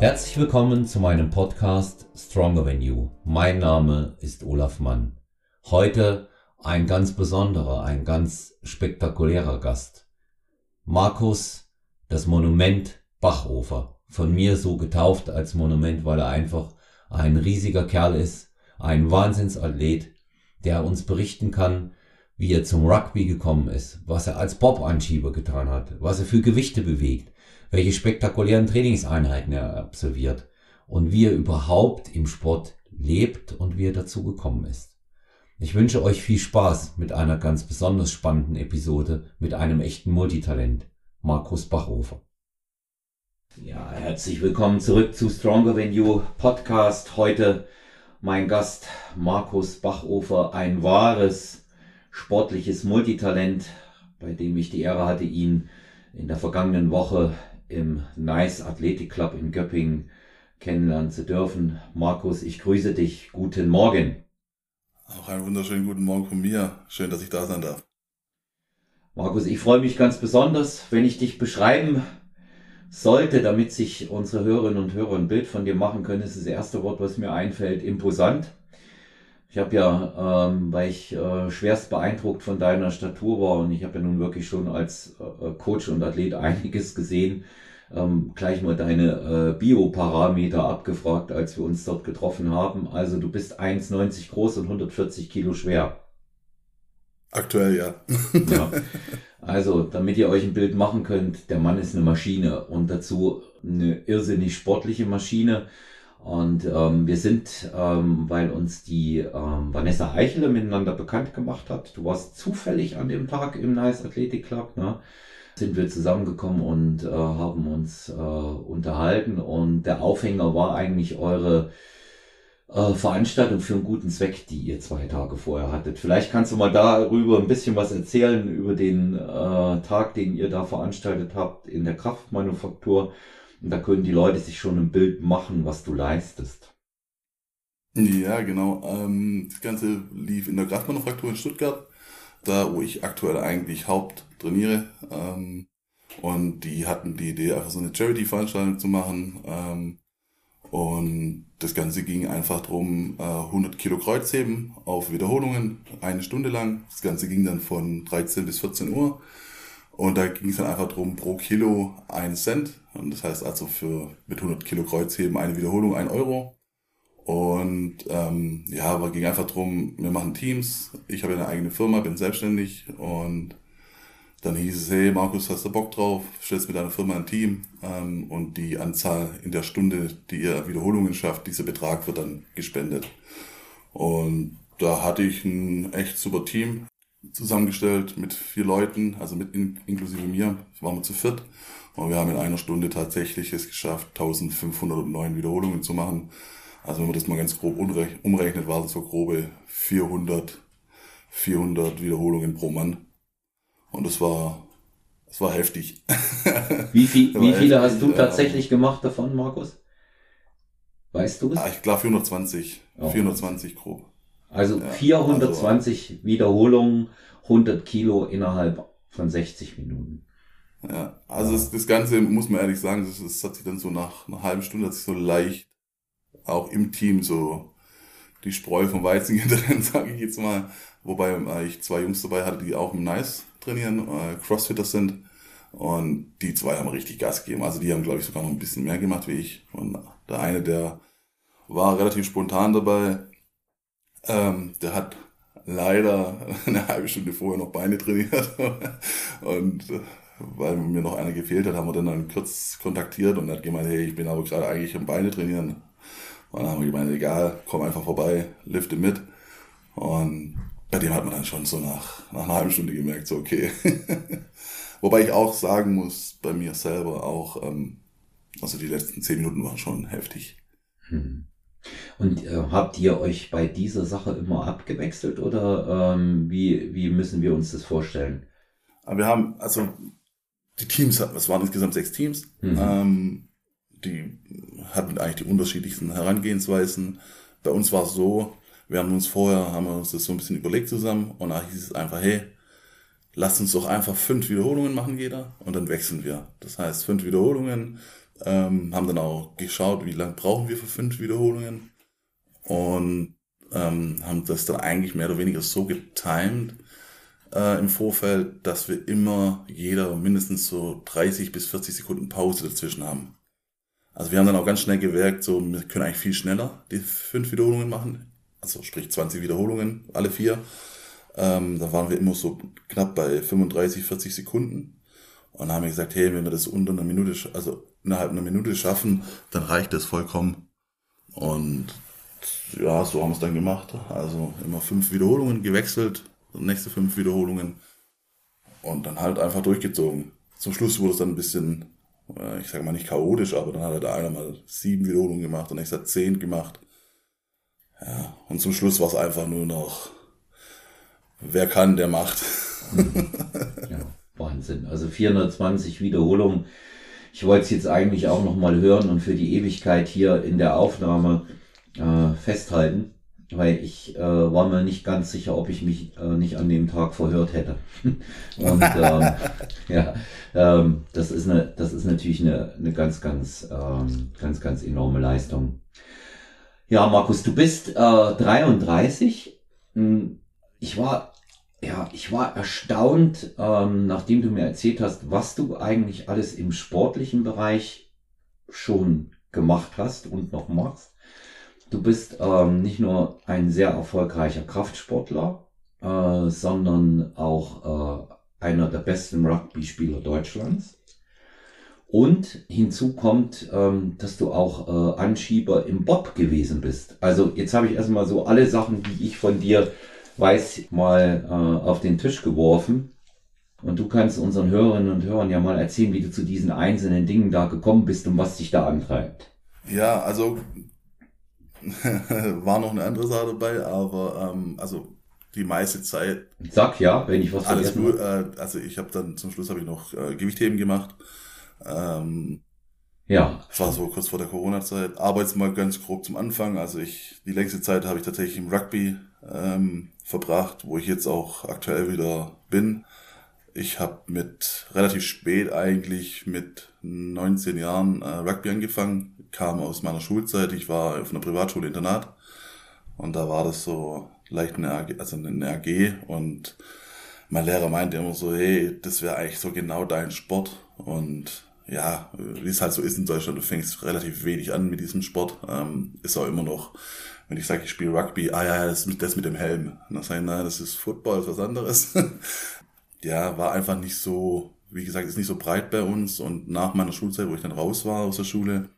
Herzlich willkommen zu meinem Podcast Stronger Than You. Mein Name ist Olaf Mann. Heute ein ganz besonderer, ein ganz spektakulärer Gast. Markus, das Monument Bachhofer. Von mir so getauft als Monument, weil er einfach ein riesiger Kerl ist, ein Wahnsinnsathlet, der uns berichten kann, wie er zum Rugby gekommen ist, was er als Bob-Anschieber getan hat, was er für Gewichte bewegt, welche spektakulären Trainingseinheiten er absolviert und wie er überhaupt im Sport lebt und wie er dazu gekommen ist. Ich wünsche euch viel Spaß mit einer ganz besonders spannenden Episode mit einem echten Multitalent, Markus Bachhofer. Ja, herzlich willkommen zurück zu Stronger Than You Podcast. Heute mein Gast Markus Bachofer, ein wahres sportliches Multitalent, bei dem ich die Ehre hatte, ihn in der vergangenen Woche im Nice Athletic Club in Göppingen kennenlernen zu dürfen. Markus, ich grüße dich. Guten Morgen. Auch einen wunderschönen guten Morgen von mir. Schön, dass ich da sein darf. Markus, ich freue mich ganz besonders, wenn ich dich beschreiben sollte, damit sich unsere Hörerinnen und Hörer ein Bild von dir machen können, ist das erste Wort, was mir einfällt, imposant. Ich habe ja, ähm, weil ich äh, schwerst beeindruckt von deiner Statur war und ich habe ja nun wirklich schon als äh, Coach und Athlet einiges gesehen, ähm, gleich mal deine äh, Bioparameter abgefragt, als wir uns dort getroffen haben. Also du bist 1,90 groß und 140 Kilo schwer. Aktuell ja. ja. Also, damit ihr euch ein Bild machen könnt, der Mann ist eine Maschine und dazu eine irrsinnig sportliche Maschine. Und ähm, wir sind, ähm, weil uns die ähm, Vanessa Eichele miteinander bekannt gemacht hat, du warst zufällig an dem Tag im Nice Athletic Club, ne? sind wir zusammengekommen und äh, haben uns äh, unterhalten. Und der Aufhänger war eigentlich eure äh, Veranstaltung für einen guten Zweck, die ihr zwei Tage vorher hattet. Vielleicht kannst du mal darüber ein bisschen was erzählen, über den äh, Tag, den ihr da veranstaltet habt in der Kraftmanufaktur. Und da können die Leute sich schon ein Bild machen, was du leistest. Ja, genau. Ähm, das Ganze lief in der Kraftmanufaktur in Stuttgart, da wo ich aktuell eigentlich Haupt trainiere. Ähm, und die hatten die Idee, einfach so eine Charity-Veranstaltung zu machen. Ähm, und das Ganze ging einfach darum, 100 äh, Kilo Kreuzheben auf Wiederholungen, eine Stunde lang. Das Ganze ging dann von 13 bis 14 Uhr. Und da ging es dann einfach darum, pro Kilo ein Cent. Und das heißt also für mit 100 Kilo Kreuzheben eine Wiederholung ein Euro. Und ähm, ja, aber ging einfach darum, wir machen Teams. Ich habe eine eigene Firma, bin selbstständig und dann hieß es, hey Markus, hast du Bock drauf? Stellst mit deiner Firma ein Team ähm, und die Anzahl in der Stunde, die ihr Wiederholungen schafft, dieser Betrag wird dann gespendet. Und da hatte ich ein echt super Team zusammengestellt mit vier Leuten, also mit in, inklusive mir, waren wir zu viert. Und wir haben in einer Stunde tatsächlich es geschafft, 1509 Wiederholungen zu machen. Also wenn man das mal ganz grob umrechnet, war das so grobe 400, 400 Wiederholungen pro Mann. Und das war, das war heftig. Wie, viel, wie viele heftig, hast du tatsächlich gemacht davon, Markus? Weißt du es? Ah, ich glaube 420. Oh. 420 grob. Also ja, 420 also, Wiederholungen, 100 Kilo innerhalb von 60 Minuten. Ja, also ja. Das, das Ganze, muss man ehrlich sagen, das, das hat sich dann so nach einer halben Stunde hat sich so leicht auch im Team so die Spreu vom Weizen getrennt, sage ich jetzt mal. Wobei äh, ich zwei Jungs dabei hatte, die auch im Nice trainieren, äh, Crossfitter sind. Und die zwei haben richtig Gas gegeben. Also die haben, glaube ich, sogar noch ein bisschen mehr gemacht wie ich. Und der eine, der war relativ spontan dabei. Ähm, der hat leider eine halbe Stunde vorher noch Beine trainiert. und äh, weil mir noch einer gefehlt hat, haben wir dann, dann kurz kontaktiert und hat gemeint, hey, ich bin aber gerade eigentlich am Beine trainieren. Und dann haben wir gemeint, egal, komm einfach vorbei, lifte mit. Und bei dem hat man dann schon so nach, nach einer halben Stunde gemerkt, so okay. Wobei ich auch sagen muss, bei mir selber auch, ähm, also die letzten zehn Minuten waren schon heftig. Hm. Und äh, habt ihr euch bei dieser Sache immer abgewechselt oder ähm, wie, wie müssen wir uns das vorstellen? Wir haben, also die Teams, es waren insgesamt sechs Teams, mhm. ähm, die hatten eigentlich die unterschiedlichsten Herangehensweisen. Bei uns war es so, wir haben uns vorher, haben wir uns das so ein bisschen überlegt zusammen und da hieß es einfach, hey, lasst uns doch einfach fünf Wiederholungen machen jeder und dann wechseln wir. Das heißt, fünf Wiederholungen, ähm, haben dann auch geschaut, wie lange brauchen wir für fünf Wiederholungen und ähm, haben das dann eigentlich mehr oder weniger so getimed äh, im Vorfeld, dass wir immer jeder mindestens so 30 bis 40 Sekunden Pause dazwischen haben. Also wir haben dann auch ganz schnell gewerkt, so wir können eigentlich viel schneller die fünf Wiederholungen machen, also sprich 20 Wiederholungen, alle vier. Ähm, da waren wir immer so knapp bei 35, 40 Sekunden. Und haben wir gesagt, hey, wenn wir das unter einer Minute, also innerhalb einer Minute schaffen, dann reicht das vollkommen. Und ja, so haben wir es dann gemacht. Also immer fünf Wiederholungen gewechselt, nächste fünf Wiederholungen und dann halt einfach durchgezogen. Zum Schluss wurde es dann ein bisschen, äh, ich sage mal nicht chaotisch, aber dann hat halt der eine mal sieben Wiederholungen gemacht, der nächste hat zehn gemacht. Ja, und zum Schluss war es einfach nur noch, wer kann, der macht. ja, Wahnsinn. Also 420 Wiederholungen. Ich wollte es jetzt eigentlich auch nochmal hören und für die Ewigkeit hier in der Aufnahme äh, festhalten, weil ich äh, war mir nicht ganz sicher, ob ich mich äh, nicht an dem Tag verhört hätte. Und ähm, ja, ähm, das ist eine, das ist natürlich eine, eine ganz, ganz, ähm, ganz, ganz enorme Leistung. Ja, Markus, du bist äh, 33. Hm, ich war ja, ich war erstaunt, ähm, nachdem du mir erzählt hast, was du eigentlich alles im sportlichen Bereich schon gemacht hast und noch machst. Du bist ähm, nicht nur ein sehr erfolgreicher Kraftsportler, äh, sondern auch äh, einer der besten Rugby-Spieler Deutschlands. Und hinzu kommt, ähm, dass du auch äh, Anschieber im Bob gewesen bist. Also jetzt habe ich erstmal so alle Sachen, die ich von dir weiß, mal äh, auf den Tisch geworfen. Und du kannst unseren Hörerinnen und Hörern ja mal erzählen, wie du zu diesen einzelnen Dingen da gekommen bist und was dich da antreibt. Ja, also war noch eine andere Sache dabei, aber ähm, also die meiste Zeit. Sag ja, wenn ich was Alles gut. Äh, also ich habe dann zum Schluss habe ich noch äh, Gewichtheben gemacht. Ähm, ja. Das war so kurz vor der Corona-Zeit. Aber jetzt mal ganz grob zum Anfang. Also ich die längste Zeit habe ich tatsächlich im Rugby ähm, verbracht, wo ich jetzt auch aktuell wieder bin. Ich habe mit relativ spät eigentlich mit 19 Jahren äh, Rugby angefangen, kam aus meiner Schulzeit. Ich war auf einer Privatschule Internat und da war das so leicht eine AG, also eine AG und mein Lehrer meinte immer so, hey, das wäre eigentlich so genau dein Sport und ja, wie es halt so ist in Deutschland, du fängst relativ wenig an mit diesem Sport, ähm, ist auch immer noch wenn ich sage, ich spiele Rugby, ah ja, das ist das mit dem Helm. Und dann sage ich, nein, das ist Football, das ist was anderes. ja, war einfach nicht so, wie gesagt, ist nicht so breit bei uns. Und nach meiner Schulzeit, wo ich dann raus war aus der Schule,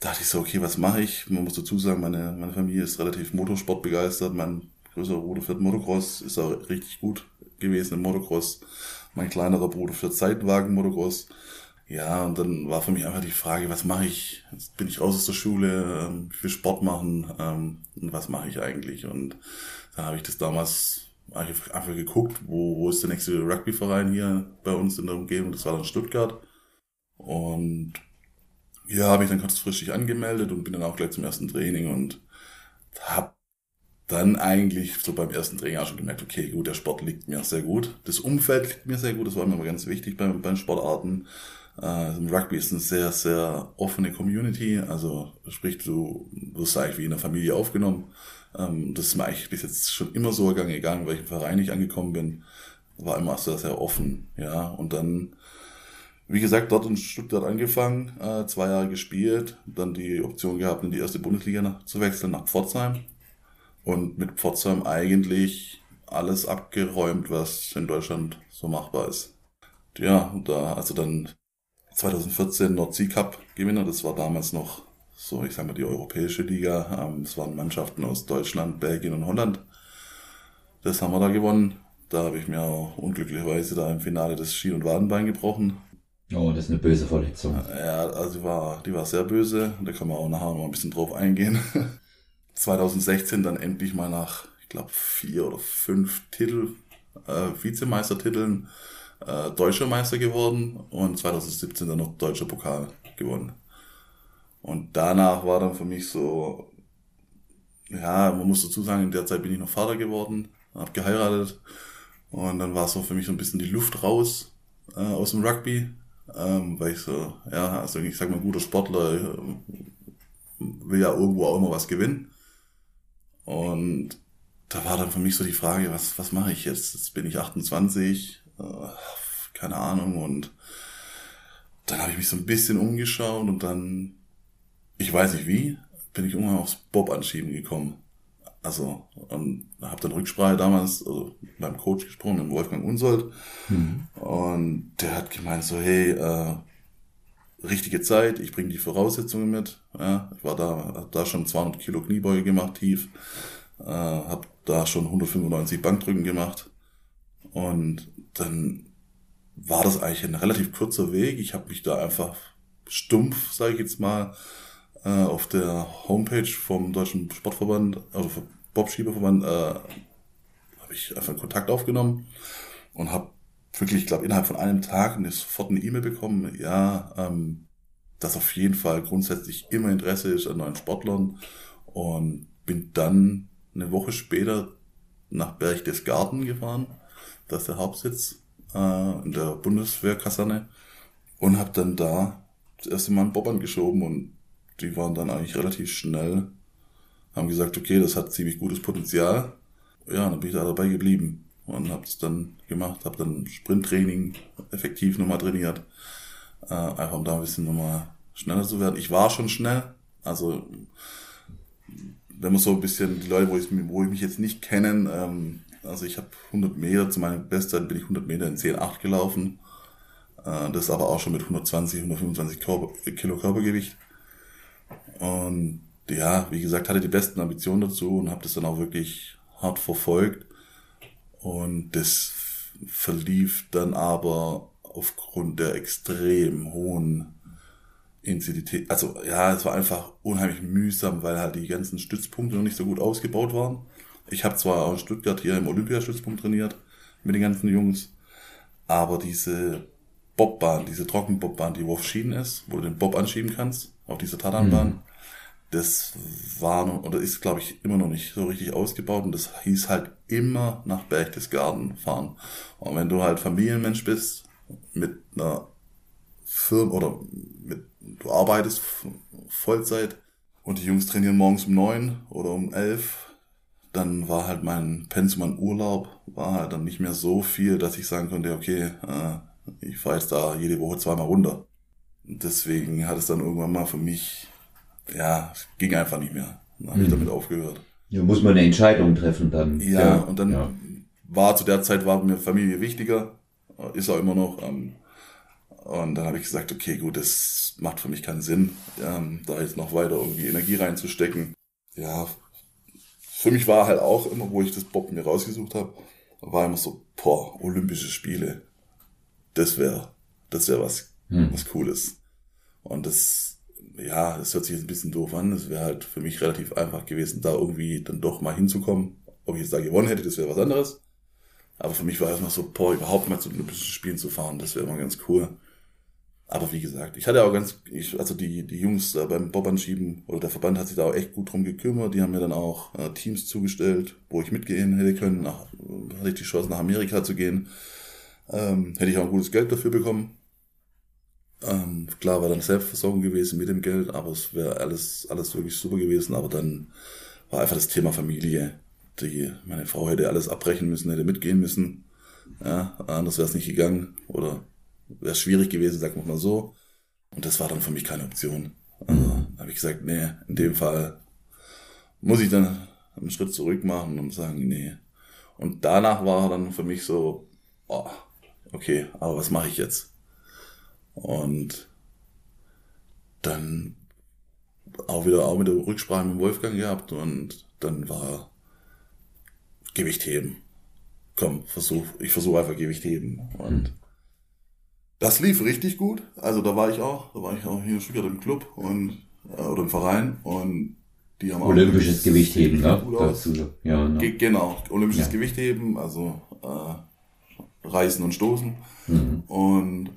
dachte ich so, okay, was mache ich? Man muss dazu sagen, meine, meine Familie ist relativ Motorsport begeistert. Mein größerer Bruder fährt Motocross, ist auch richtig gut gewesen im Motocross. Mein kleinerer Bruder fährt Seitenwagen Motocross. Ja, und dann war für mich einfach die Frage, was mache ich? Jetzt bin ich raus aus der Schule, ähm, ich will Sport machen, ähm, was mache ich eigentlich? Und dann habe ich das damals einfach geguckt, wo, wo ist der nächste Rugbyverein hier bei uns in der Umgebung? Das war dann Stuttgart. Und ja, habe ich dann kurzfristig angemeldet und bin dann auch gleich zum ersten Training und habe dann eigentlich so beim ersten Training auch schon gemerkt, okay, gut, der Sport liegt mir sehr gut. Das Umfeld liegt mir sehr gut, das war mir aber ganz wichtig beim, beim Sportarten. Im Rugby ist eine sehr, sehr offene Community. Also sprich, du wirst eigentlich wie in einer Familie aufgenommen. Ähm, das ist mir eigentlich bis jetzt schon immer so gegangen, egal in welchem Verein ich angekommen bin. War immer sehr, sehr offen. Ja, und dann, wie gesagt, dort in Stuttgart angefangen, äh, zwei Jahre gespielt, dann die Option gehabt, in die erste Bundesliga zu wechseln nach Pforzheim. Und mit Pforzheim eigentlich alles abgeräumt, was in Deutschland so machbar ist. Ja, da, also dann 2014 Nordsee Cup Gewinner. Das war damals noch so, ich sag mal, die europäische Liga. Ähm, es waren Mannschaften aus Deutschland, Belgien und Holland. Das haben wir da gewonnen. Da habe ich mir auch unglücklicherweise da im Finale das Ski- und Wadenbein gebrochen. Oh, das ist eine böse Verletzung. Ja, also die war, die war sehr böse. Da können wir auch nachher noch ein bisschen drauf eingehen. 2016 dann endlich mal nach, ich glaube, vier oder fünf Titel, äh, Vizemeistertiteln äh, deutscher Meister geworden und 2017 dann noch deutscher Pokal gewonnen. Und danach war dann für mich so, ja, man muss dazu sagen, in der Zeit bin ich noch Vater geworden, habe geheiratet und dann war so für mich so ein bisschen die Luft raus äh, aus dem Rugby. ähm, weil ich so, ja, also ich sag mal, guter Sportler äh, will ja irgendwo auch immer was gewinnen. Und da war dann für mich so die Frage, was, was mache ich jetzt? Jetzt bin ich 28, äh, keine Ahnung. Und dann habe ich mich so ein bisschen umgeschaut und dann, ich weiß nicht wie, bin ich irgendwann aufs Bob-Anschieben gekommen. Also, und habe dann Rücksprache damals also beim Coach gesprochen, mit Wolfgang Unsold. Mhm. Und der hat gemeint so, hey, äh, richtige Zeit, ich bringe die Voraussetzungen mit. Ja, ich war da, hab da schon 200 Kilo Kniebeuge gemacht, tief. Äh, habe da schon 195 Bankdrücken gemacht. Und dann war das eigentlich ein relativ kurzer Weg. Ich habe mich da einfach stumpf, sage ich jetzt mal, äh, auf der Homepage vom Deutschen Sportverband, also vom Bobschieberverband, äh, habe ich einfach Kontakt aufgenommen und habe wirklich, ich glaube, innerhalb von einem Tag eine, sofort eine E-Mail bekommen, ja, ähm, dass auf jeden Fall grundsätzlich immer Interesse ist an neuen Sportlern und bin dann eine Woche später nach Berchtesgaden gefahren, das ist der Hauptsitz äh, in der Bundeswehrkaserne und habe dann da das erste Mal einen Bob angeschoben und die waren dann eigentlich relativ schnell, haben gesagt, okay, das hat ziemlich gutes Potenzial. Ja, dann bin ich da dabei geblieben und habe es dann gemacht, habe dann Sprinttraining effektiv nochmal trainiert, äh, einfach um da ein bisschen nochmal schneller zu werden. Ich war schon schnell, also wenn man so ein bisschen die Leute, wo ich, wo ich mich jetzt nicht kennen, ähm, also ich habe 100 Meter, zu meiner Bestzeit bin ich 100 Meter in 10,8 gelaufen. Äh, das aber auch schon mit 120, 125 Körper, Kilo Körpergewicht. Und ja, wie gesagt, hatte die besten Ambitionen dazu und habe das dann auch wirklich hart verfolgt. Und das verlief dann aber aufgrund der extrem hohen Intensität. Also ja, es war einfach unheimlich mühsam, weil halt die ganzen Stützpunkte noch nicht so gut ausgebaut waren. Ich habe zwar auch in Stuttgart hier im Olympiastützpunkt trainiert mit den ganzen Jungs, aber diese Bobbahn, diese Trockenbobbahn, die wo auf Schienen ist, wo du den Bob anschieben kannst, auf diese Tatanbahn, mhm. das war noch, oder ist glaube ich immer noch nicht so richtig ausgebaut und das hieß halt immer nach Berchtesgaden fahren. Und wenn du halt Familienmensch bist, mit einer Firma oder mit, du arbeitest Vollzeit und die Jungs trainieren morgens um neun oder um elf dann war halt mein Pensum an Urlaub, war halt dann nicht mehr so viel, dass ich sagen konnte, okay, äh, ich fahre jetzt da jede Woche zweimal runter. deswegen hat es dann irgendwann mal für mich, ja, es ging einfach nicht mehr. Dann habe ich mhm. damit aufgehört. Ja, muss man eine Entscheidung treffen dann. Ja, ja. und dann ja. war zu der Zeit war mir Familie wichtiger, ist auch immer noch. Ähm, und dann habe ich gesagt, okay, gut, das macht für mich keinen Sinn, ähm, da jetzt noch weiter irgendwie Energie reinzustecken. Ja, für mich war halt auch immer, wo ich das Bob mir rausgesucht habe, war immer so, boah, Olympische Spiele. Das wäre, das wäre was, hm. was Cooles. Und das, ja, das hört sich jetzt ein bisschen doof an. Das wäre halt für mich relativ einfach gewesen, da irgendwie dann doch mal hinzukommen. Ob ich jetzt da gewonnen hätte, das wäre was anderes. Aber für mich war erstmal so, boah, überhaupt mal zu den Olympischen Spielen zu fahren, das wäre immer ganz cool. Aber wie gesagt, ich hatte auch ganz, ich, also die, die Jungs da beim Bobanschieben oder der Verband hat sich da auch echt gut drum gekümmert. Die haben mir dann auch äh, Teams zugestellt, wo ich mitgehen hätte können. Nach, hatte ich die Chance, nach Amerika zu gehen. Ähm, hätte ich auch ein gutes Geld dafür bekommen. Ähm, klar war dann Selbstversorgung gewesen mit dem Geld, aber es wäre alles, alles wirklich super gewesen. Aber dann war einfach das Thema Familie. Die, meine Frau hätte alles abbrechen müssen, hätte mitgehen müssen. Ja, anders wäre es nicht gegangen. Oder wäre schwierig gewesen, sagen wir mal so. Und das war dann für mich keine Option. Also mhm. habe ich gesagt, nee, in dem Fall muss ich dann einen Schritt zurück machen und sagen, nee. Und danach war dann für mich so, oh, okay, aber was mache ich jetzt? Und dann auch wieder auch mit der Rücksprache mit Wolfgang gehabt und dann war Gewicht heben. Komm, versuch, ich versuche einfach Gewicht heben. Und mhm. Das lief richtig gut. Also da war ich auch, da war ich auch hier in Stuttgart im Club und äh, oder im Verein und die haben Olympisches Gewichtheben, ne? Dazu. Ja, ne? Genau, olympisches ja. Gewichtheben, also äh, Reißen und Stoßen. Mhm. Und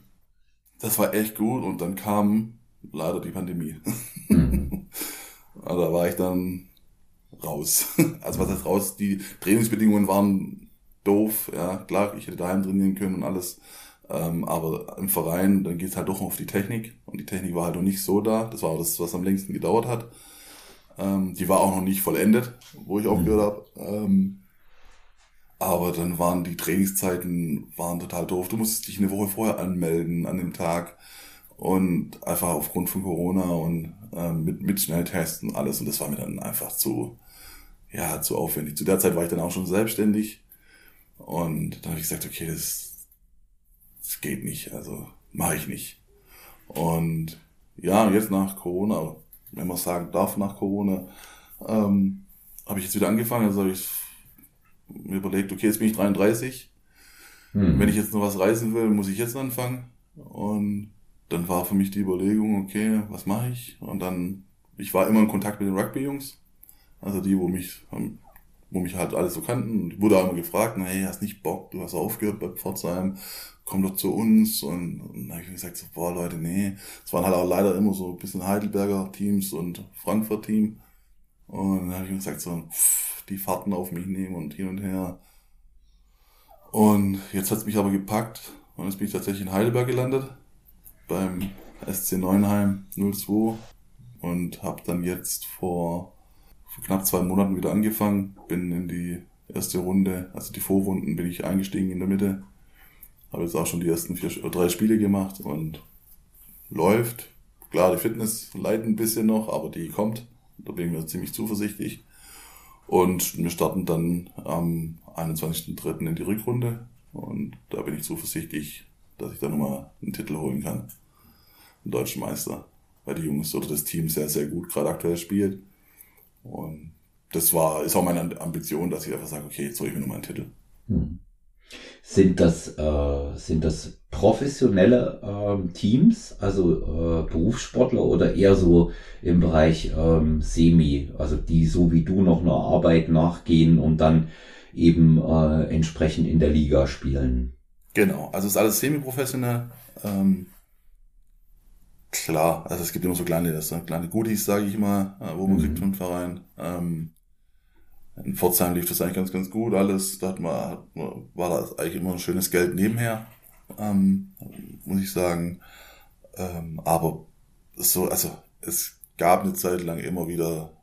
das war echt gut und dann kam leider die Pandemie. Mhm. also da war ich dann raus. Also was heißt raus? Die Trainingsbedingungen waren doof, ja, klar, ich hätte daheim trainieren können und alles. Ähm, aber im Verein, dann geht es halt doch auf die Technik. Und die Technik war halt noch nicht so da. Das war auch das, was am längsten gedauert hat. Ähm, die war auch noch nicht vollendet, wo ich aufgehört habe. Ähm, aber dann waren die Trainingszeiten waren total doof. Du musstest dich eine Woche vorher anmelden an dem Tag. Und einfach aufgrund von Corona und ähm, mit, mit Schnelltesten und alles. Und das war mir dann einfach zu, ja, zu aufwendig. Zu der Zeit war ich dann auch schon selbstständig. Und dann habe ich gesagt, okay, das, das geht nicht. Also mache ich nicht. Und ja, jetzt nach Corona, wenn man sagen darf, nach Corona, ähm, habe ich jetzt wieder angefangen. Also habe ich mir überlegt, okay, jetzt bin ich 33. Hm. Wenn ich jetzt noch was reisen will, muss ich jetzt anfangen. Und dann war für mich die Überlegung, okay, was mache ich? Und dann, ich war immer in Kontakt mit den Rugby-Jungs. Also die, wo mich, wo mich halt alles so kannten. Und wurde auch immer gefragt, na, hey, hast nicht Bock, du hast aufgehört bei Pforzheim, komm doch zu uns. Und, und dann habe ich gesagt, so, boah, Leute, nee. Es waren halt auch leider immer so ein bisschen Heidelberger Teams und Frankfurt Team. Und dann habe ich gesagt, so, pff, die Fahrten auf mich nehmen und hin und her. Und jetzt hat's mich aber gepackt und jetzt bin ich tatsächlich in Heidelberg gelandet beim SC Neunheim 02 und habe dann jetzt vor, vor knapp zwei Monaten wieder angefangen, bin in die erste Runde, also die Vorrunden bin ich eingestiegen in der Mitte, habe jetzt auch schon die ersten vier, drei Spiele gemacht und läuft. Klar, die Fitness leidet ein bisschen noch, aber die kommt. Da bin ich mir ziemlich zuversichtlich. Und wir starten dann am 21.03. in die Rückrunde. Und da bin ich zuversichtlich, dass ich da nochmal einen Titel holen kann einen deutschen Meister, weil die Jungs oder das Team sehr, sehr gut gerade aktuell spielt. Und das war, ist auch meine Ambition, dass ich einfach sage, okay, jetzt hole ich mir nochmal einen Titel. Hm. Sind das, äh, sind das professionelle ähm, Teams, also äh, Berufssportler oder eher so im Bereich ähm, Semi, also die so wie du noch einer Arbeit nachgehen und dann eben äh, entsprechend in der Liga spielen? Genau, also es ist alles semi-professionell. Ähm, Klar, also es gibt immer so kleine, das sind kleine Goodies, sage ich mal, äh, wo man mhm. kriegt vom Verein. Ähm, in Pforzheim lief das eigentlich ganz, ganz gut alles. Da hat man, hat man, war das eigentlich immer ein schönes Geld nebenher, ähm, muss ich sagen. Ähm, aber so, also es gab eine Zeit lang immer wieder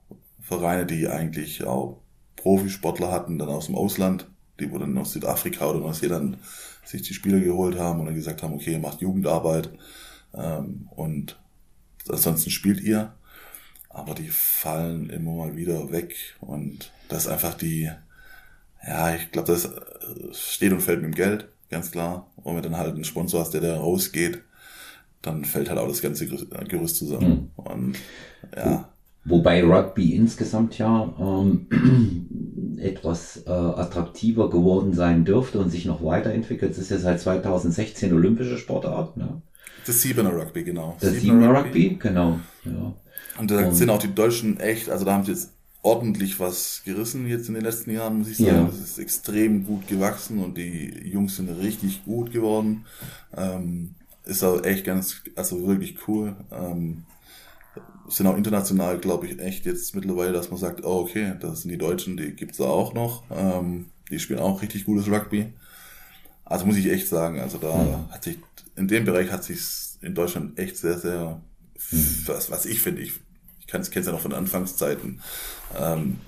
Vereine, die eigentlich auch Profisportler hatten, dann aus dem Ausland, die wo dann aus Südafrika oder Neuseeland sich die Spieler geholt haben und dann gesagt haben, okay, macht Jugendarbeit ähm, und ansonsten spielt ihr. Aber die fallen immer mal wieder weg. Und das ist einfach die, ja, ich glaube, das steht und fällt mit dem Geld, ganz klar. Und wenn du dann halt einen Sponsor hast, der da rausgeht, dann fällt halt auch das ganze Gerüst zusammen. Mhm. Und ja. Wobei Rugby insgesamt ja ähm, etwas äh, attraktiver geworden sein dürfte und sich noch weiterentwickelt. Es ist ja seit 2016 olympische Sportart. Ne? Das Siebener Rugby, genau. Das Siebener Rugby, Rugby, genau. Ja. Und da sind auch die Deutschen echt, also da haben sie jetzt ordentlich was gerissen jetzt in den letzten Jahren, muss ich sagen. Ja. Das ist extrem gut gewachsen und die Jungs sind richtig gut geworden. Ähm, ist auch echt ganz, also wirklich cool. Ähm, sind auch international, glaube ich, echt jetzt mittlerweile, dass man sagt, oh, okay, das sind die Deutschen, die gibt's da auch noch. Ähm, die spielen auch richtig gutes Rugby. Also muss ich echt sagen, also da mhm. hat sich in dem Bereich hat sich in Deutschland echt sehr, sehr, mhm. was, was ich finde, ich, ich kenne es ja noch von Anfangszeiten, ähm,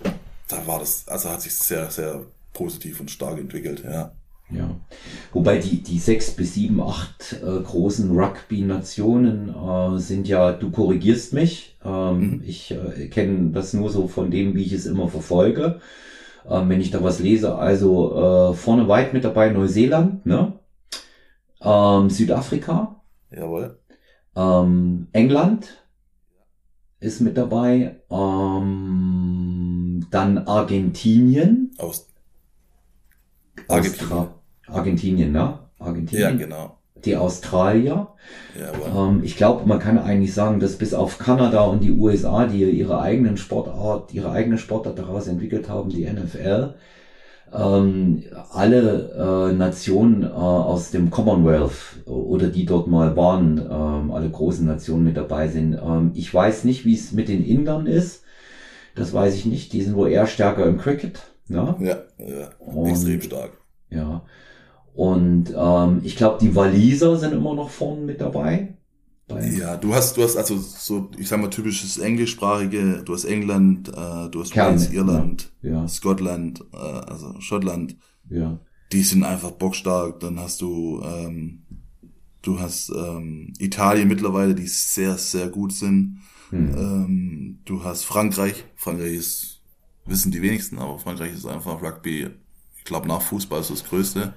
da war das, also hat sich sehr, sehr positiv und stark entwickelt, ja. Ja, wobei die, die sechs bis sieben, acht äh, großen Rugby-Nationen äh, sind ja, du korrigierst mich, ähm, mhm. ich äh, kenne das nur so von dem, wie ich es immer verfolge, ähm, wenn ich da was lese. Also äh, vorne weit mit dabei Neuseeland, ne? Ähm, Südafrika. Jawohl. Ähm, England ist mit dabei. Ähm, dann Argentinien. Aus Argentinien. Argentinien, ne? Argentinien. Ja, genau. Die Australier. Ja, ähm, ich glaube, man kann eigentlich sagen, dass bis auf Kanada und die USA, die ihre eigenen Sportart, ihre eigene Sportart daraus entwickelt haben, die NFL, ähm, alle äh, Nationen äh, aus dem Commonwealth oder die dort mal waren, ähm, alle großen Nationen mit dabei sind. Ähm, ich weiß nicht, wie es mit den Indern ist. Das weiß ich nicht. Die sind wohl eher stärker im Cricket. Ne? Ja, ja Und, extrem stark. Ja. Und ähm, ich glaube, die Waliser sind immer noch vorne mit dabei. Ja, du hast, du hast also so, ich sag mal, typisches englischsprachige, du hast England, äh, du hast Kerne, Wales, Irland, ja. Scotland, äh, also Schottland. Ja. Die sind einfach bockstark. Dann hast du, ähm, du hast ähm, Italien mittlerweile, die sehr, sehr gut sind. Hm. Ähm, du hast Frankreich. Frankreich ist, wissen die wenigsten, aber Frankreich ist einfach Rugby, ich glaube nach Fußball ist das Größte.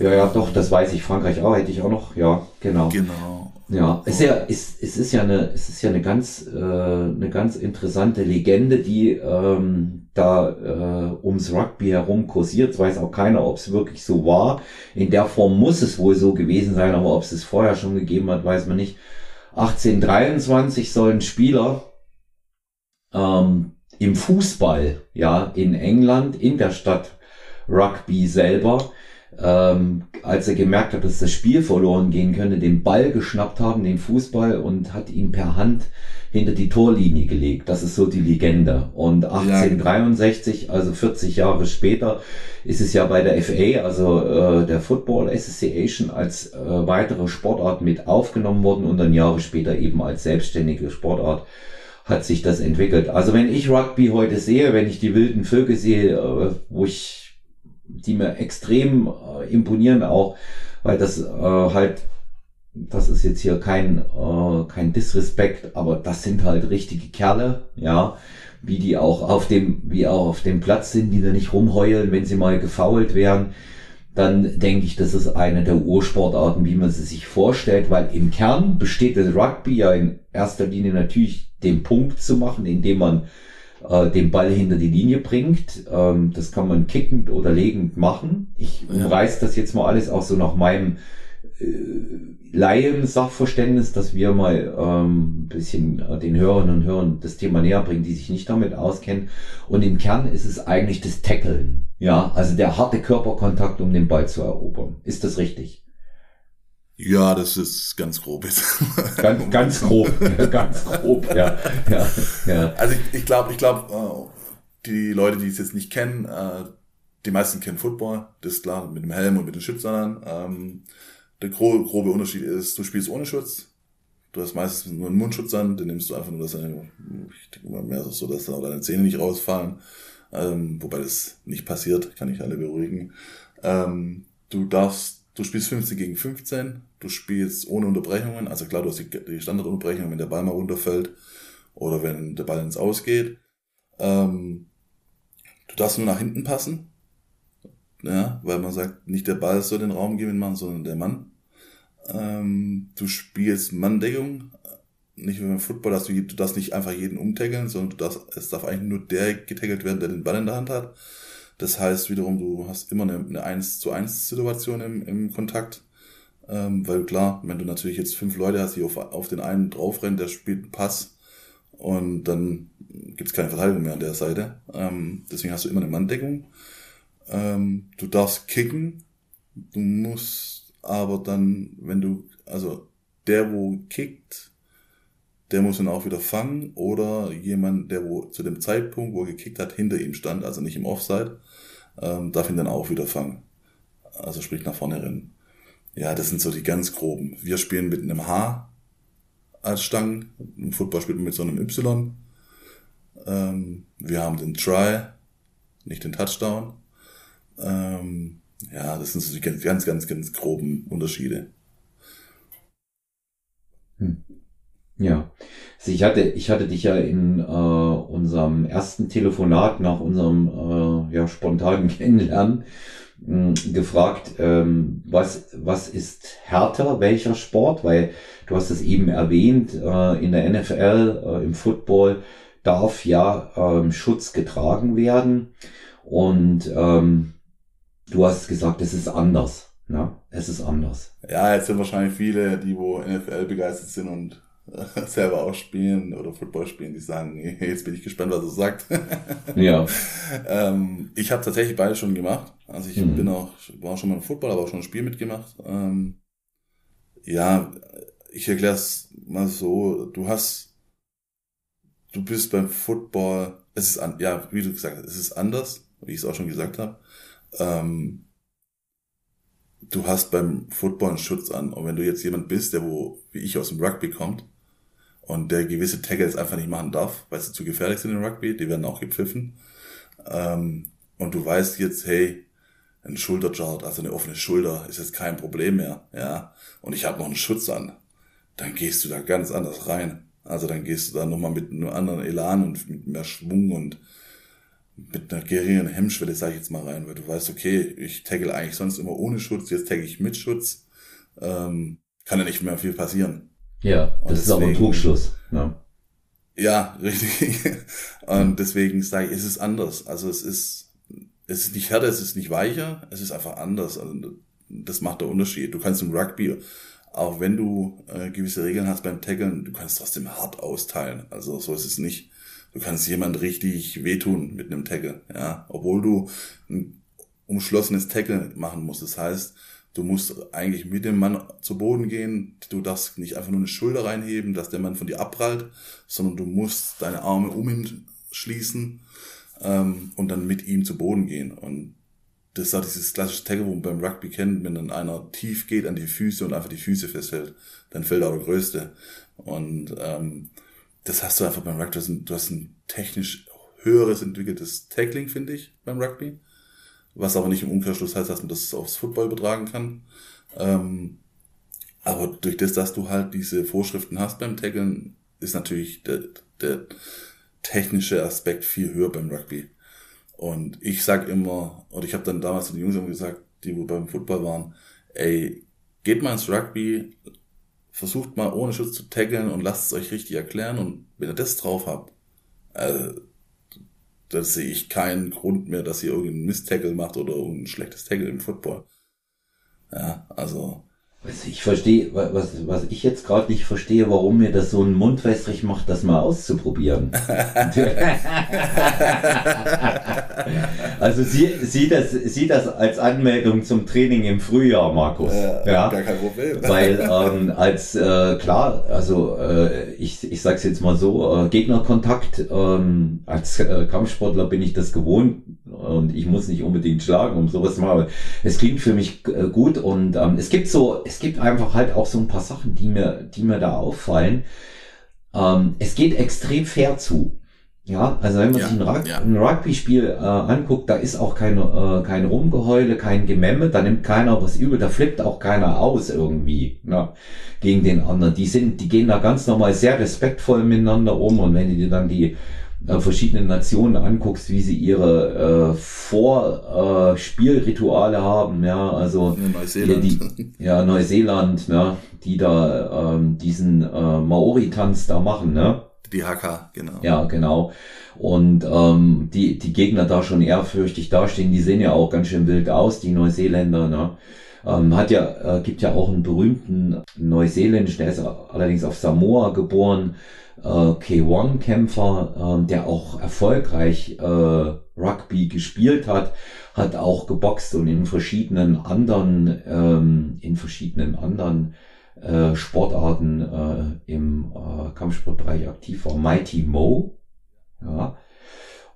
Ja, ja, doch, das weiß ich. Frankreich auch, hätte ich auch noch. Ja, genau. Genau. Ja, es ist ja, es, es ist ja eine, es ist ja eine ganz, äh, eine ganz interessante Legende, die ähm, da äh, ums Rugby herum kursiert. Es weiß auch keiner, ob es wirklich so war. In der Form muss es wohl so gewesen sein, aber ob es es vorher schon gegeben hat, weiß man nicht. 1823 sollen Spieler ähm, im Fußball, ja, in England, in der Stadt Rugby selber, ähm, als er gemerkt hat, dass das Spiel verloren gehen könnte, den Ball geschnappt haben, den Fußball und hat ihn per Hand hinter die Torlinie gelegt. Das ist so die Legende. Und 1863, also 40 Jahre später, ist es ja bei der FA, also äh, der Football Association, als äh, weitere Sportart mit aufgenommen worden und dann Jahre später eben als selbstständige Sportart hat sich das entwickelt. Also wenn ich Rugby heute sehe, wenn ich die wilden Vögel sehe, äh, wo ich die mir extrem äh, imponieren auch, weil das äh, halt, das ist jetzt hier kein, äh, kein Disrespekt, aber das sind halt richtige Kerle, ja, wie die auch auf dem, wie auch auf dem Platz sind, die da nicht rumheulen, wenn sie mal gefault werden dann denke ich, das ist eine der Ursportarten, wie man sie sich vorstellt, weil im Kern besteht das Rugby ja in erster Linie natürlich den Punkt zu machen, indem man äh, den Ball hinter die Linie bringt. Ähm, das kann man kickend oder legend machen. Ich ja. umreiß das jetzt mal alles auch so nach meinem äh, Laien-Sachverständnis, dass wir mal ähm, ein bisschen äh, den Hörern und Hörern das Thema näher bringen, die sich nicht damit auskennen. Und im Kern ist es eigentlich das Tackeln. Ja, also der harte Körperkontakt, um den Ball zu erobern. Ist das richtig? Ja, das ist ganz grob jetzt. Ganz, ganz grob, ganz grob, ja. ja, ja. Also ich, glaube, ich glaube, äh, die Leute, die es jetzt nicht kennen, äh, die meisten kennen Football, das ist klar, mit dem Helm und mit den Schützern. Ähm, der grobe, Unterschied ist, du spielst ohne Schutz. Du hast meistens nur einen Mundschutz an, den nimmst du einfach nur, dass deine, ich denke mal mehr so, dass deine Zähne nicht rausfallen. Ähm, wobei das nicht passiert, kann ich alle beruhigen. Ähm, du darfst Du spielst 15 gegen 15, du spielst ohne Unterbrechungen, also klar, du hast die Standardunterbrechung, wenn der Ball mal runterfällt oder wenn der Ball ins Ausgeht. Ähm, du darfst nur nach hinten passen, ja, weil man sagt, nicht der Ball soll den Raum geben machen, sondern der Mann. Ähm, du spielst Manndeckung, nicht wie beim Football, dass du, du darfst nicht einfach jeden umtackeln, sondern du darfst, es darf eigentlich nur der getackelt werden, der den Ball in der Hand hat. Das heißt wiederum, du hast immer eine, eine 1 zu 1 Situation im, im Kontakt. Ähm, weil klar, wenn du natürlich jetzt fünf Leute hast, die auf, auf den einen draufrennen, der spielt einen Pass und dann gibt's keine Verteidigung mehr an der Seite. Ähm, deswegen hast du immer eine Manndeckung. Ähm, du darfst kicken, du musst aber dann, wenn du, also der, wo kickt, der muss ihn auch wieder fangen oder jemand, der wo zu dem Zeitpunkt, wo er gekickt hat, hinter ihm stand, also nicht im Offside, ähm, darf ihn dann auch wieder fangen. Also sprich nach vorne rennen. Ja, das sind so die ganz groben. Wir spielen mit einem H als Stangen. Im Football spielt man mit so einem Y. Ähm, wir haben den Try, nicht den Touchdown. Ähm, ja, das sind so die ganz, ganz, ganz, ganz groben Unterschiede. Hm. Ja, ich hatte, ich hatte dich ja in äh, unserem ersten Telefonat nach unserem äh, ja, spontanen Kennenlernen hm, gefragt, ähm, was, was ist härter, welcher Sport? Weil du hast es eben erwähnt, äh, in der NFL, äh, im Football darf ja ähm, Schutz getragen werden. Und ähm, du hast gesagt, es ist anders. Ne? Es ist anders. Ja, jetzt sind wahrscheinlich viele, die wo NFL begeistert sind und selber auch spielen oder Football spielen, die sagen, jetzt bin ich gespannt, was er sagt. ja. ähm, ich habe tatsächlich beide schon gemacht. Also ich mhm. bin auch, war schon mal im Football, aber auch schon ein Spiel mitgemacht. Ähm, ja, ich erkläre es mal so, du hast, du bist beim Football, es ist an, ja, wie du gesagt hast, es ist anders, wie ich es auch schon gesagt habe. Ähm, du hast beim Football einen Schutz an. Und wenn du jetzt jemand bist, der wo, wie ich, aus dem Rugby kommt und der gewisse Tackles einfach nicht machen darf, weil sie zu gefährlich sind im Rugby, die werden auch gepfiffen. Ähm, und du weißt jetzt, hey, ein Schulterchart, also eine offene Schulter, ist jetzt kein Problem mehr, ja. Und ich habe noch einen Schutz an, dann gehst du da ganz anders rein. Also dann gehst du da nochmal mit einem anderen Elan und mit mehr Schwung und mit einer geringeren Hemmschwelle, sag ich jetzt mal rein, weil du weißt, okay, ich tackle eigentlich sonst immer ohne Schutz, jetzt tackle ich mit Schutz, ähm, kann ja nicht mehr viel passieren. Ja, das deswegen, ist aber ein Trugschluss. Ja. ja, richtig. Und deswegen sage ich, es ist anders. Also es ist, es ist nicht härter, es ist nicht weicher, es ist einfach anders. Also das macht der Unterschied. Du kannst im Rugby, auch wenn du äh, gewisse Regeln hast beim Tackeln, du kannst trotzdem hart austeilen. Also so ist es nicht du kannst jemand richtig wehtun mit einem Tackle, ja, obwohl du ein umschlossenes Tackle machen musst. Das heißt, du musst eigentlich mit dem Mann zu Boden gehen. Du darfst nicht einfach nur eine Schulter reinheben, dass der Mann von dir abprallt, sondern du musst deine Arme um ihn schließen ähm, und dann mit ihm zu Boden gehen. Und das ist auch dieses klassische Tackle, wo man beim Rugby kennt, wenn dann einer tief geht an die Füße und einfach die Füße festhält, dann fällt auch der Größte. Und ähm, das hast du einfach beim Rugby. Du hast ein technisch höheres entwickeltes Tackling, finde ich, beim Rugby. Was aber nicht im Umkehrschluss heißt, dass man das aufs Football übertragen kann. Ähm, aber durch das, dass du halt diese Vorschriften hast beim Tackeln, ist natürlich der, der technische Aspekt viel höher beim Rugby. Und ich sag immer, oder ich habe dann damals den Jungs immer gesagt, die wo beim Football waren, ey, geht mal ins Rugby, versucht mal ohne Schutz zu taggeln und lasst es euch richtig erklären. Und wenn ihr das drauf habt, äh, dann sehe ich keinen Grund mehr, dass ihr irgendeinen Mist-Tackle macht oder irgendein schlechtes Tackle im Football. Ja, also ich verstehe, was, was ich jetzt gerade nicht verstehe, warum mir das so ein Mundwässrig macht, das mal auszuprobieren. also sie, sieh, das, sieh das als Anmeldung zum Training im Frühjahr, Markus. Ja, ja. gar kein Problem. Weil ähm, als äh, klar, also äh, ich, ich sag's jetzt mal so, äh, Gegnerkontakt, ähm, als äh, Kampfsportler bin ich das gewohnt und ich muss nicht unbedingt schlagen, um sowas zu machen. Es klingt für mich äh, gut und ähm, es gibt so es gibt einfach halt auch so ein paar Sachen, die mir, die mir da auffallen. Ähm, es geht extrem fair zu. Ja, also wenn man ja, sich ein, Rug ja. ein Rugby-Spiel äh, anguckt, da ist auch kein, äh, kein Rumgeheule, kein Gememme, da nimmt keiner was übel, da flippt auch keiner aus irgendwie ja, gegen den anderen. Die sind, die gehen da ganz normal sehr respektvoll miteinander um und wenn du dir dann die äh, verschiedenen Nationen anguckst, wie sie ihre äh, Vorspielrituale äh, haben, ja, also Neuseeland. Die, ja, Neuseeland, ne, die da ähm, diesen äh, Maori-Tanz da machen, ne? Die Haka, genau. Ja, genau. Und ähm, die, die Gegner da schon ehrfürchtig dastehen, die sehen ja auch ganz schön wild aus, die Neuseeländer, ne? Ähm, hat ja, äh, gibt ja auch einen berühmten Neuseeländischen, der ist allerdings auf Samoa geboren, äh, K1-Kämpfer, äh, der auch erfolgreich äh, Rugby gespielt hat, hat auch geboxt und in verschiedenen anderen, ähm, in verschiedenen anderen äh, Sportarten äh, im äh, Kampfsportbereich aktiv war. Mighty Mo, ja.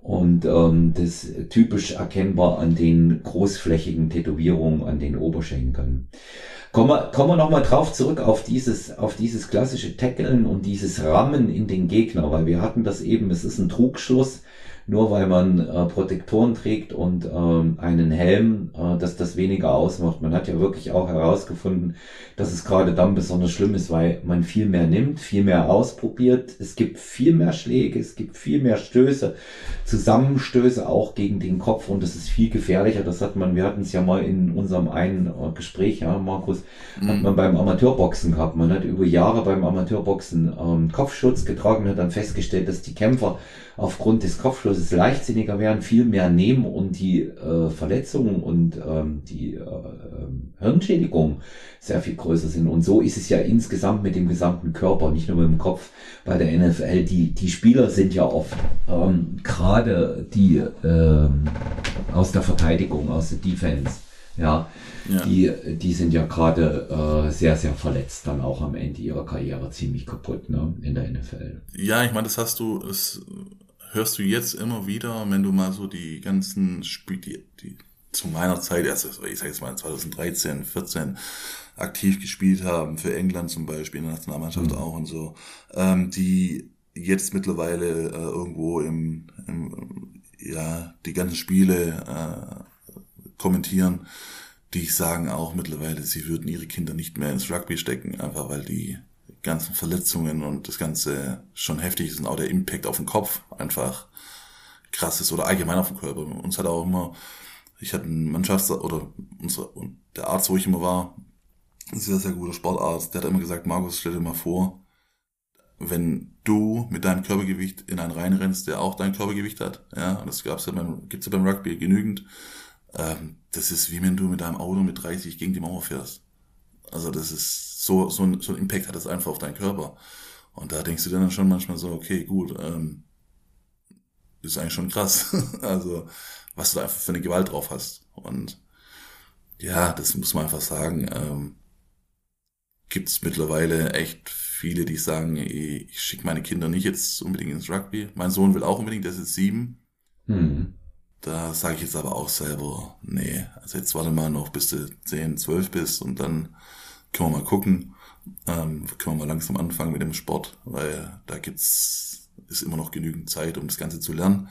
Und ähm, das typisch erkennbar an den großflächigen Tätowierungen an den Oberschenkeln. Kommen wir, kommen wir nochmal drauf zurück auf dieses, auf dieses klassische Tackeln und dieses Rammen in den Gegner, weil wir hatten das eben, es ist ein Trugschluss, nur weil man äh, Protektoren trägt und ähm, einen Helm, äh, dass das weniger ausmacht. Man hat ja wirklich auch herausgefunden, dass es gerade dann besonders schlimm ist, weil man viel mehr nimmt, viel mehr ausprobiert. Es gibt viel mehr Schläge, es gibt viel mehr Stöße, Zusammenstöße auch gegen den Kopf und das ist viel gefährlicher. Das hat man, wir hatten es ja mal in unserem einen äh, Gespräch, ja, Markus, mhm. hat man beim Amateurboxen gehabt. Man hat über Jahre beim Amateurboxen ähm, Kopfschutz getragen, hat dann festgestellt, dass die Kämpfer aufgrund des Kopfschlusses leichtsinniger werden, viel mehr nehmen und die äh, Verletzungen und ähm, die äh, ähm, Hirnschädigungen sehr viel größer sind. Und so ist es ja insgesamt mit dem gesamten Körper, nicht nur mit dem Kopf bei der NFL. Die, die Spieler sind ja oft ähm, gerade die ähm, aus der Verteidigung, aus der Defense. Ja, ja. Die, die sind ja gerade äh, sehr, sehr verletzt, dann auch am Ende ihrer Karriere ziemlich kaputt ne, in der NFL. Ja, ich meine, das hast du, das hörst du jetzt immer wieder, wenn du mal so die ganzen Spiel, die, die zu meiner Zeit, also ich sage jetzt mal 2013, 14, aktiv gespielt haben, für England zum Beispiel, in der Nationalmannschaft mhm. auch und so, ähm, die jetzt mittlerweile äh, irgendwo im, im, ja, die ganzen Spiele äh, kommentieren, die sagen auch mittlerweile, sie würden ihre Kinder nicht mehr ins Rugby stecken, einfach weil die ganzen Verletzungen und das Ganze schon heftig ist und auch der Impact auf den Kopf einfach krass ist oder allgemein auf den Körper. Uns hat auch immer, ich hatte einen Mannschafts- oder unsere, der Arzt, wo ich immer war, ein sehr, sehr guter Sportarzt, der hat immer gesagt, Markus, stell dir mal vor, wenn du mit deinem Körpergewicht in einen reinrennst, der auch dein Körpergewicht hat, ja, und das gab's ja beim, gibt's ja beim Rugby genügend, ähm, das ist wie wenn du mit deinem Auto mit 30 gegen die Mauer fährst. Also das ist so, so ein, so ein Impact hat das einfach auf deinen Körper. Und da denkst du dann schon manchmal so, okay, gut, ähm, ist eigentlich schon krass. also, was du da einfach für eine Gewalt drauf hast. Und ja, das muss man einfach sagen. Ähm, Gibt es mittlerweile echt viele, die sagen, ich schicke meine Kinder nicht jetzt unbedingt ins Rugby. Mein Sohn will auch unbedingt, der ist jetzt sieben. Hm. Da sage ich jetzt aber auch selber, nee, also jetzt warte mal noch, bis du zehn, zwölf bist und dann können wir mal gucken. Ähm, können wir mal langsam anfangen mit dem Sport, weil da gibt's, ist immer noch genügend Zeit, um das Ganze zu lernen.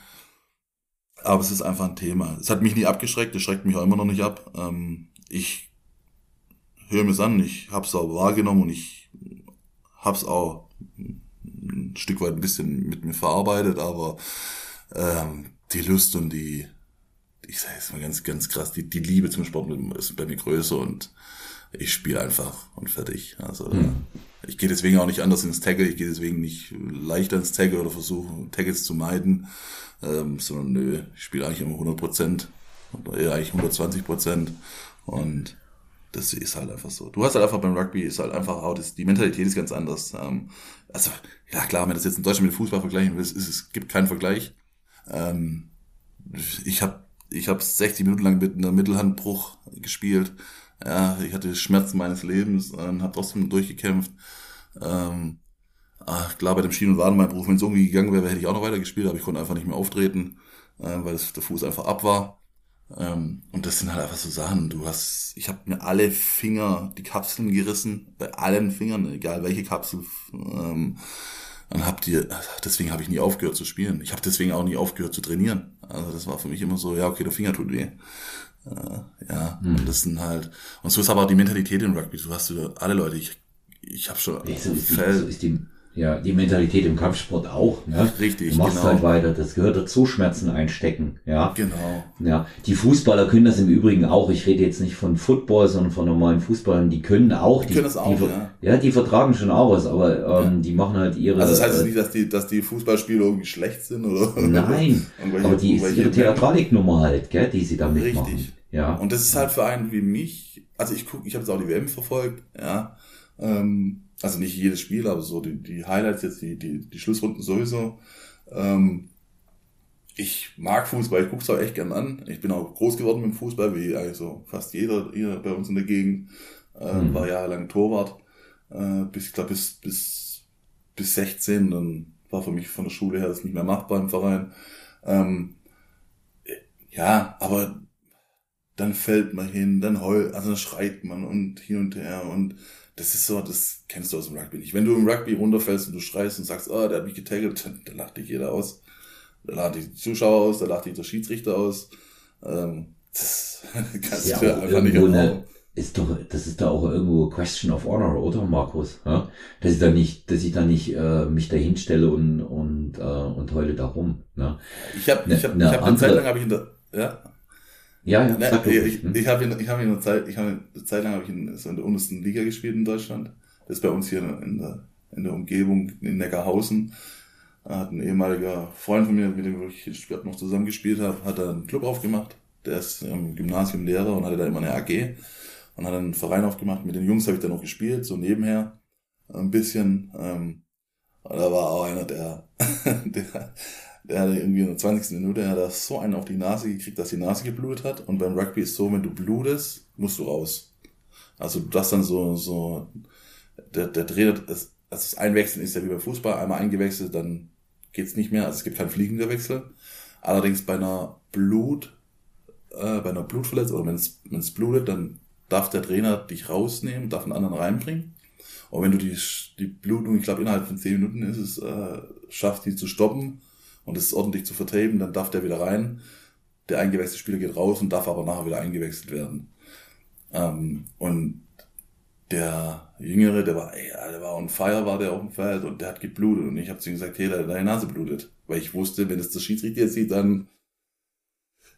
Aber es ist einfach ein Thema. Es hat mich nie abgeschreckt, es schreckt mich auch immer noch nicht ab. Ähm, ich höre mir es an, ich habe es auch wahrgenommen und ich habe es auch ein Stück weit ein bisschen mit mir verarbeitet, aber ähm, die Lust und die, ich sage jetzt mal ganz, ganz krass, die, die Liebe zum Sport ist bei mir größer und ich spiele einfach und fertig. Also mhm. ich gehe deswegen auch nicht anders ins Tackle, ich gehe deswegen nicht leichter ins Tackle oder versuche Tackles zu meiden, ähm, sondern nö, ich spiele eigentlich immer 100 Prozent oder eher eigentlich 120 Prozent und das ist halt einfach so. Du hast halt einfach beim Rugby ist halt einfach auch das, die Mentalität ist ganz anders. Ähm, also ja klar, wenn du das jetzt in Deutschland mit dem Fußball vergleichen willst, ist es gibt keinen Vergleich. Ähm, ich habe ich hab 60 Minuten lang mit einer Mittelhandbruch gespielt. Ja, ich hatte Schmerzen meines Lebens und habe trotzdem durchgekämpft. Ähm, klar, bei dem Schien- und Wadenbeinbruch, wenn es irgendwie gegangen wäre, hätte ich auch noch weiter gespielt, aber ich konnte einfach nicht mehr auftreten, äh, weil das, der Fuß einfach ab war. Ähm, und das sind halt einfach so Sachen. Du hast, ich habe mir alle Finger, die Kapseln gerissen, bei allen Fingern, egal welche Kapsel. Ähm, dann habt ihr, deswegen habe ich nie aufgehört zu spielen. Ich habe deswegen auch nie aufgehört zu trainieren. Also das war für mich immer so, ja, okay, der Finger tut weh. Äh, ja, mhm. und das sind halt, und so ist aber auch die Mentalität im Rugby. Du hast alle Leute, ich, ich habe schon. So ist, die, so ist die ja, die Mentalität im Kampfsport auch. Ne? Richtig. Du machst genau. halt weiter. Das gehört dazu, Schmerzen einstecken. Ja. Genau. Ja. Die Fußballer können das im Übrigen auch. Ich rede jetzt nicht von Football, sondern von normalen Fußballern. Die können auch. Die, die können das auch. Die, ja. ja, die vertragen schon auch was, aber ähm, ja. die machen halt ihre. Also das heißt äh, nicht, dass die, dass die Fußballspieler irgendwie schlecht sind oder? Nein. aber die ist ihre Theatralik-Nummer halt, gell, die sie da mitmachen. Richtig. Ja. Und das ist halt für einen wie mich. Also ich guck, ich habe jetzt auch die WM verfolgt. Ja. Ähm, also nicht jedes Spiel, aber so die, die Highlights jetzt, die, die, die Schlussrunden sowieso. Ähm, ich mag Fußball, ich gucke es auch echt gern an. Ich bin auch groß geworden mit dem Fußball, wie also fast jeder hier bei uns in der Gegend. Äh, mhm. War jahrelang Torwart. Äh, bis, ich glaube, bis, bis, bis 16, dann war für mich von der Schule her das nicht mehr machbar im Verein. Ähm, ja, aber dann fällt man hin, dann heult, also dann schreit man und hin und her und das ist so, das kennst du aus dem Rugby nicht. Wenn du im Rugby runterfällst und du schreist und sagst, oh, der hat mich getaggelt, dann, dann lacht dich jeder aus. Da lacht dich die Zuschauer aus, da lacht dich der Schiedsrichter aus. Ähm, das kannst ja du einfach nicht eine, ist doch, das ist doch auch irgendwo Question of Honor, oder Markus? Ja? Dass ich da nicht, dass ich da nicht äh, mich da hinstelle und und äh, und heule da rum. Ne? Ich habe ne, ich hab, ne, ich hab eine Zeit lang habe ich in der, ja ja, ja. Na, ich hm? ich habe ich hab eine Zeit, ich habe eine Zeit lang habe ich in, so in der untersten Liga gespielt in Deutschland. Das ist bei uns hier in der, in der Umgebung in Neckarhausen. Da hat ein ehemaliger Freund von mir, mit dem ich noch zusammen gespielt habe, hat da einen Club aufgemacht. Der ist im Gymnasium Lehrer und hatte da immer eine AG und hat einen Verein aufgemacht. Mit den Jungs habe ich da noch gespielt, so nebenher ein bisschen. Ähm, da war auch einer, der, der der hatte irgendwie in der 20. Minute hat er so einen auf die Nase gekriegt, dass die Nase geblutet hat. Und beim Rugby ist so, wenn du blutest, musst du raus. Also das dann so, so, der, der Trainer, also das Einwechseln ist ja wie beim Fußball, einmal eingewechselt, dann geht's nicht mehr. Also es gibt keinen fliegender Wechsel. Allerdings bei einer Blut, äh, bei einer Blutverletzung oder wenn es, blutet, dann darf der Trainer dich rausnehmen, darf einen anderen reinbringen. Und wenn du die, die Blutung, ich glaube innerhalb von zehn Minuten ist es, äh, schaffst, die zu stoppen und es ordentlich zu vertreten, dann darf der wieder rein. Der eingewechselte Spieler geht raus und darf aber nachher wieder eingewechselt werden. Ähm, und der Jüngere, der war, ey, der war on fire, war der auf dem Feld und der hat geblutet. Und ich habe zu ihm gesagt, hey, deine Nase blutet. Weil ich wusste, wenn es der Schiedsrichter jetzt sieht, dann,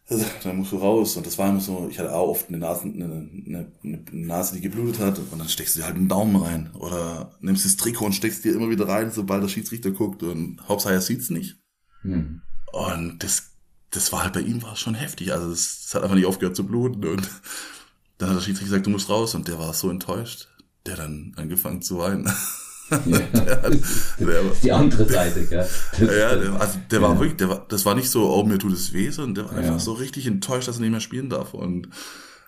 dann musst du raus. Und das war immer so, ich hatte auch oft eine Nase, eine, eine, eine Nase, die geblutet hat. Und dann steckst du dir halt einen Daumen rein. Oder nimmst das Trikot und steckst dir immer wieder rein, sobald der Schiedsrichter guckt. Und Hauptsache er sieht's nicht. Hm. Und das, das war halt bei ihm war schon heftig. Also es, es hat einfach nicht aufgehört zu bluten. Und dann hat der Schiedsrichter gesagt, du musst raus. Und der war so enttäuscht. Der dann angefangen zu weinen. Ja. der, der, die andere Seite, gell? ja, der, also der war wirklich, der war, das war nicht so, oh, mir tut es weh, sondern der war ja. einfach so richtig enttäuscht, dass er nicht mehr spielen darf. Und,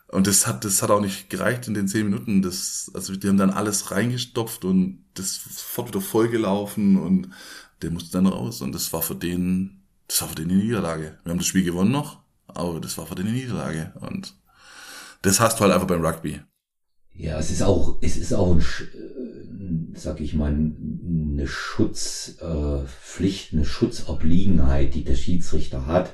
und das hat, das hat auch nicht gereicht in den zehn Minuten. Das, also die haben dann alles reingestopft und das sofort wieder vollgelaufen und der musste dann raus. Und das war für den, das war für den eine Niederlage. Wir haben das Spiel gewonnen noch, aber das war für den eine Niederlage. Und das hast du halt einfach beim Rugby. Ja, es ist auch, es ist auch ein, äh, sag ich mal, eine Schutzpflicht, äh, eine Schutzobliegenheit, die der Schiedsrichter hat.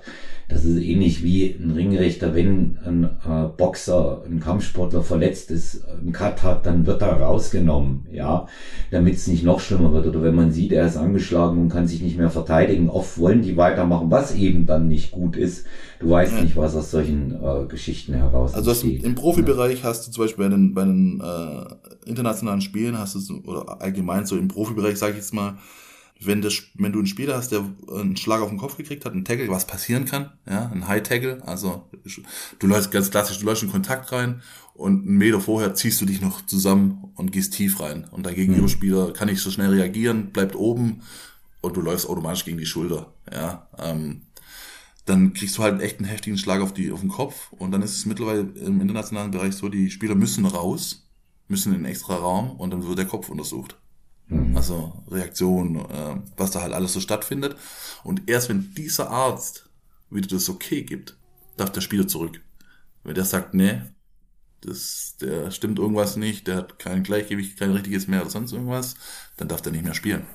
Das ist ähnlich wie ein Ringrichter, wenn ein äh, Boxer, ein Kampfsportler verletzt ist, einen Cut hat, dann wird er rausgenommen, ja, damit es nicht noch schlimmer wird. Oder wenn man sieht, er ist angeschlagen und kann sich nicht mehr verteidigen, oft wollen die weitermachen, was eben dann nicht gut ist. Du weißt nicht, was aus solchen äh, Geschichten heraus Also entsteht. im Profibereich hast du zum Beispiel bei den, bei den äh, internationalen Spielen, hast du oder allgemein so im Profibereich, sage ich jetzt mal, wenn, das, wenn du einen Spieler hast, der einen Schlag auf den Kopf gekriegt hat, einen Tackle, was passieren kann, ja, ein High Tackle, also du läufst ganz klassisch, du läufst in Kontakt rein und einen Meter vorher ziehst du dich noch zusammen und gehst tief rein. Und der Gegenüberspieler mhm. kann nicht so schnell reagieren, bleibt oben und du läufst automatisch gegen die Schulter, ja. Ähm, dann kriegst du halt echt einen heftigen Schlag auf, die, auf den Kopf und dann ist es mittlerweile im internationalen Bereich so, die Spieler müssen raus, müssen in einen extra Raum und dann wird der Kopf untersucht. Mhm. Also Reaktion, äh, was da halt alles so stattfindet. Und erst wenn dieser Arzt wieder das okay gibt, darf der Spieler zurück. Wenn der sagt, nee, das, der stimmt irgendwas nicht, der hat kein Gleichgewicht, kein richtiges mehr oder sonst irgendwas, dann darf der nicht mehr spielen.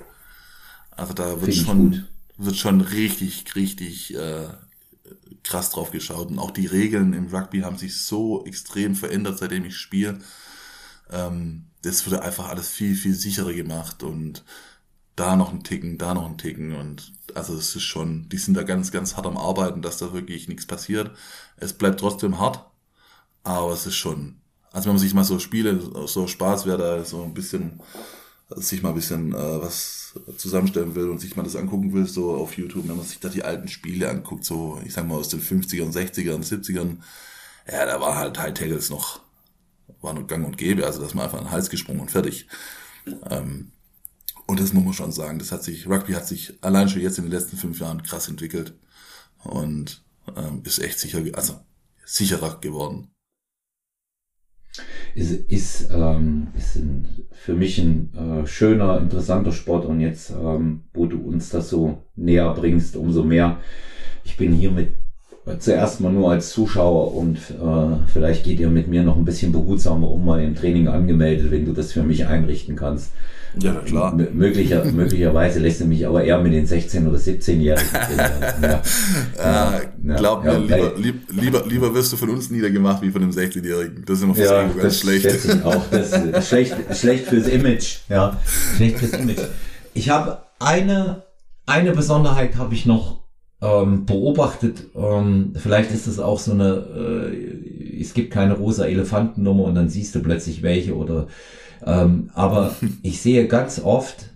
Also da wird schon, wird schon richtig, richtig äh, krass drauf geschaut. Und auch die Regeln im Rugby haben sich so extrem verändert, seitdem ich spiele. Ähm, das wurde einfach alles viel, viel sicherer gemacht und da noch ein Ticken, da noch ein Ticken und also es ist schon, die sind da ganz, ganz hart am Arbeiten, dass da wirklich nichts passiert. Es bleibt trotzdem hart, aber es ist schon, also wenn man sich mal so Spiele, so Spaß wäre da so ein bisschen, sich mal ein bisschen äh, was zusammenstellen will und sich mal das angucken will, so auf YouTube, wenn man sich da die alten Spiele anguckt, so ich sag mal aus den 50ern, 60ern, 70ern, ja, da war halt High Tackles noch war nur gang und gäbe, also dass man einfach an den Hals gesprungen und fertig. Ähm, und das muss man schon sagen, das hat sich, Rugby hat sich allein schon jetzt in den letzten fünf Jahren krass entwickelt und ähm, ist echt sicher, also sicherer geworden. Ist, ist, ähm, ist ein, für mich ein äh, schöner, interessanter Sport und jetzt, ähm, wo du uns das so näher bringst, umso mehr. Ich bin hier mit zuerst mal nur als Zuschauer und äh, vielleicht geht ihr mit mir noch ein bisschen behutsamer um mal im Training angemeldet, wenn du das für mich einrichten kannst. Ja, klar. M möglicher, möglicherweise lässt du mich aber eher mit den 16- oder 17-Jährigen. ja, ja, ja, glaub mir, lieber, lieber, lieber wirst du von uns niedergemacht wie von einem 16-Jährigen. Das ist immer fürs ja, Ego ganz schlecht. Ich auch. Das ist schlecht, schlecht fürs Image. Ja, schlecht fürs Image. Ich habe eine, eine Besonderheit habe ich noch ähm, beobachtet, ähm, vielleicht ist es auch so eine, äh, es gibt keine rosa Elefantennummer und dann siehst du plötzlich welche oder, ähm, aber ich sehe ganz oft,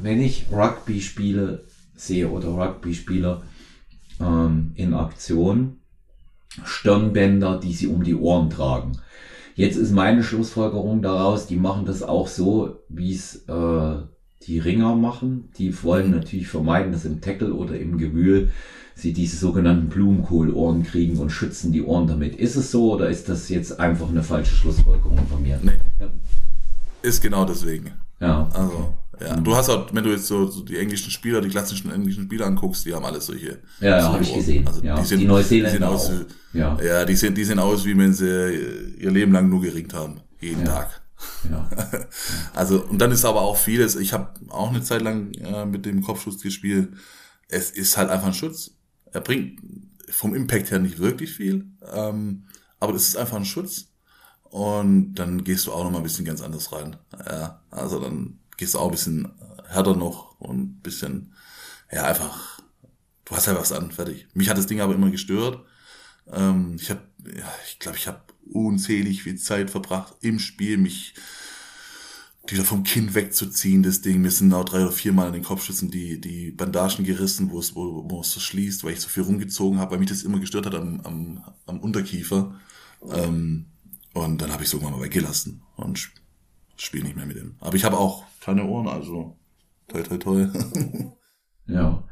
wenn ich Rugby spiele, sehe oder Rugby-Spieler ähm, in Aktion, Stirnbänder, die sie um die Ohren tragen. Jetzt ist meine Schlussfolgerung daraus, die machen das auch so, wie es äh, die Ringer machen. Die wollen natürlich vermeiden, dass im Tackle oder im Gewühl sie diese sogenannten Blumenkohlohren kriegen und schützen die Ohren damit. Ist es so oder ist das jetzt einfach eine falsche Schlussfolgerung von mir? Nee. Ja. Ist genau deswegen. Ja. Also, Ja, du hast auch, wenn du jetzt so, so die englischen Spieler, die klassischen englischen Spieler anguckst, die haben alle solche. Ja, ja habe ich gesehen. Also ja, die, sind, die Neuseeländer die sehen aus, auch. Ja. ja, die sehen, die sehen aus, wie wenn sie ihr Leben lang nur geringt haben. Jeden Ja. Tag. Also, und dann ist aber auch vieles, ich habe auch eine Zeit lang äh, mit dem Kopfschuss gespielt. Es ist halt einfach ein Schutz. Er bringt vom Impact her nicht wirklich viel, ähm, aber das ist einfach ein Schutz. Und dann gehst du auch noch mal ein bisschen ganz anders rein. Ja, also dann gehst du auch ein bisschen härter noch und ein bisschen, ja, einfach, du hast ja was an, fertig. Mich hat das Ding aber immer gestört. Ähm, ich habe, ja, ich glaube, ich habe unzählig viel Zeit verbracht im Spiel, mich wieder vom Kinn wegzuziehen, das Ding. Mir sind auch drei oder viermal in den Kopfschützen die, die Bandagen gerissen, wo es, wo, wo es so schließt, weil ich so viel rumgezogen habe, weil mich das immer gestört hat am, am, am Unterkiefer. Ähm, und dann habe ich es irgendwann mal weggelassen und sp- spiele nicht mehr mit ihm. Aber ich habe auch keine Ohren, also toi toi toi. Ja.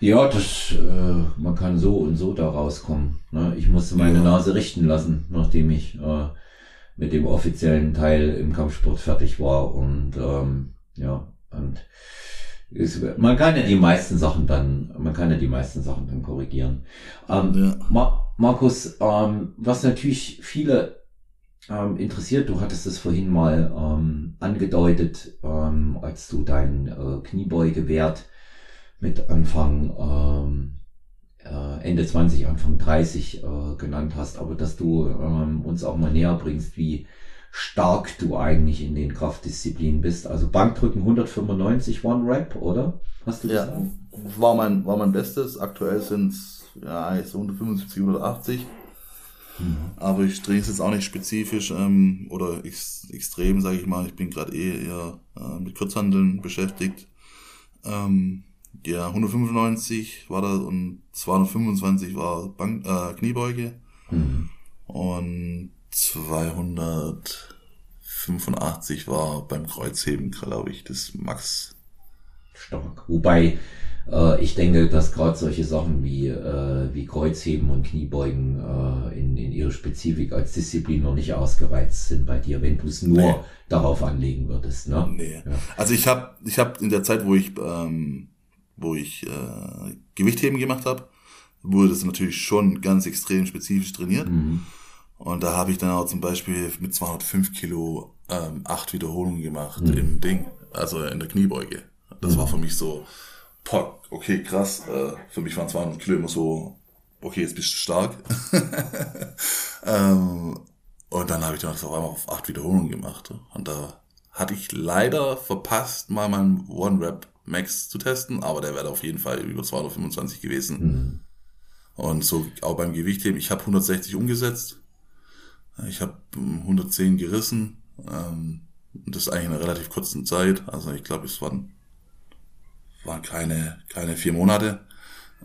Ja, das, äh, man kann so und so da rauskommen. Ne? Ich musste meine Ja. Nase richten lassen, nachdem ich äh, mit dem offiziellen Teil im Kampfsport fertig war. Und ähm, ja, und es, man kann ja die meisten Sachen dann, man kann ja die meisten Sachen dann korrigieren. Ähm, ja. Ma Markus, ähm, was natürlich viele ähm, interessiert, du hattest es vorhin mal ähm, angedeutet, ähm, als du deinen äh, Kniebeugewert mit Anfang ähm, äh, Ende 20, Anfang 30 äh, genannt hast, aber dass du ähm, uns auch mal näher bringst, wie stark du eigentlich in den Kraftdisziplinen bist. Also Bankdrücken 195 One Rep, oder? Hast du Ja, gesagt? war mein, war mein Bestes. Aktuell sind es ja, eigentlich so 175, 180. Aber ich drehe es jetzt auch nicht spezifisch ähm, oder ex extrem, sage ich mal. Ich bin gerade eh eher äh, mit Kurzhandeln beschäftigt. Ähm, ja, 195 war da und 225 war Bank, äh, Kniebeuge Mhm. und 285 war beim Kreuzheben, glaube ich, das Max. stark. Wobei äh, ich denke, dass gerade solche Sachen wie, äh, wie Kreuzheben und Kniebeugen äh, in, in ihre Spezifik als Disziplin noch nicht ausgereizt sind bei dir, wenn du es nur Nee. darauf anlegen würdest. Ne? Nee. Ja. Also ich habe ich hab in der Zeit, wo ich ähm, wo ich äh, Gewichtheben gemacht habe, wurde das natürlich schon ganz extrem spezifisch trainiert. Mhm. Und da habe ich dann auch zum Beispiel mit 205 Kilo ähm, acht Wiederholungen gemacht Mhm. im Ding, also in der Kniebeuge. Das war für mich so, boah, okay, krass. Äh, für mich waren 200 Kilo immer so, okay, jetzt bist du stark. ähm, und dann habe ich dann das auf einmal auf acht Wiederholungen gemacht. Und da hatte ich leider verpasst, mal meinen One-Rap Max zu testen, aber der wäre auf jeden Fall über 225 gewesen. Mhm. Und so auch beim Gewichtheben, ich habe 160 umgesetzt. Ich habe 110 gerissen. Ähm, das eigentlich in einer relativ kurzen Zeit. Also ich glaube, es waren, waren keine, keine vier Monate,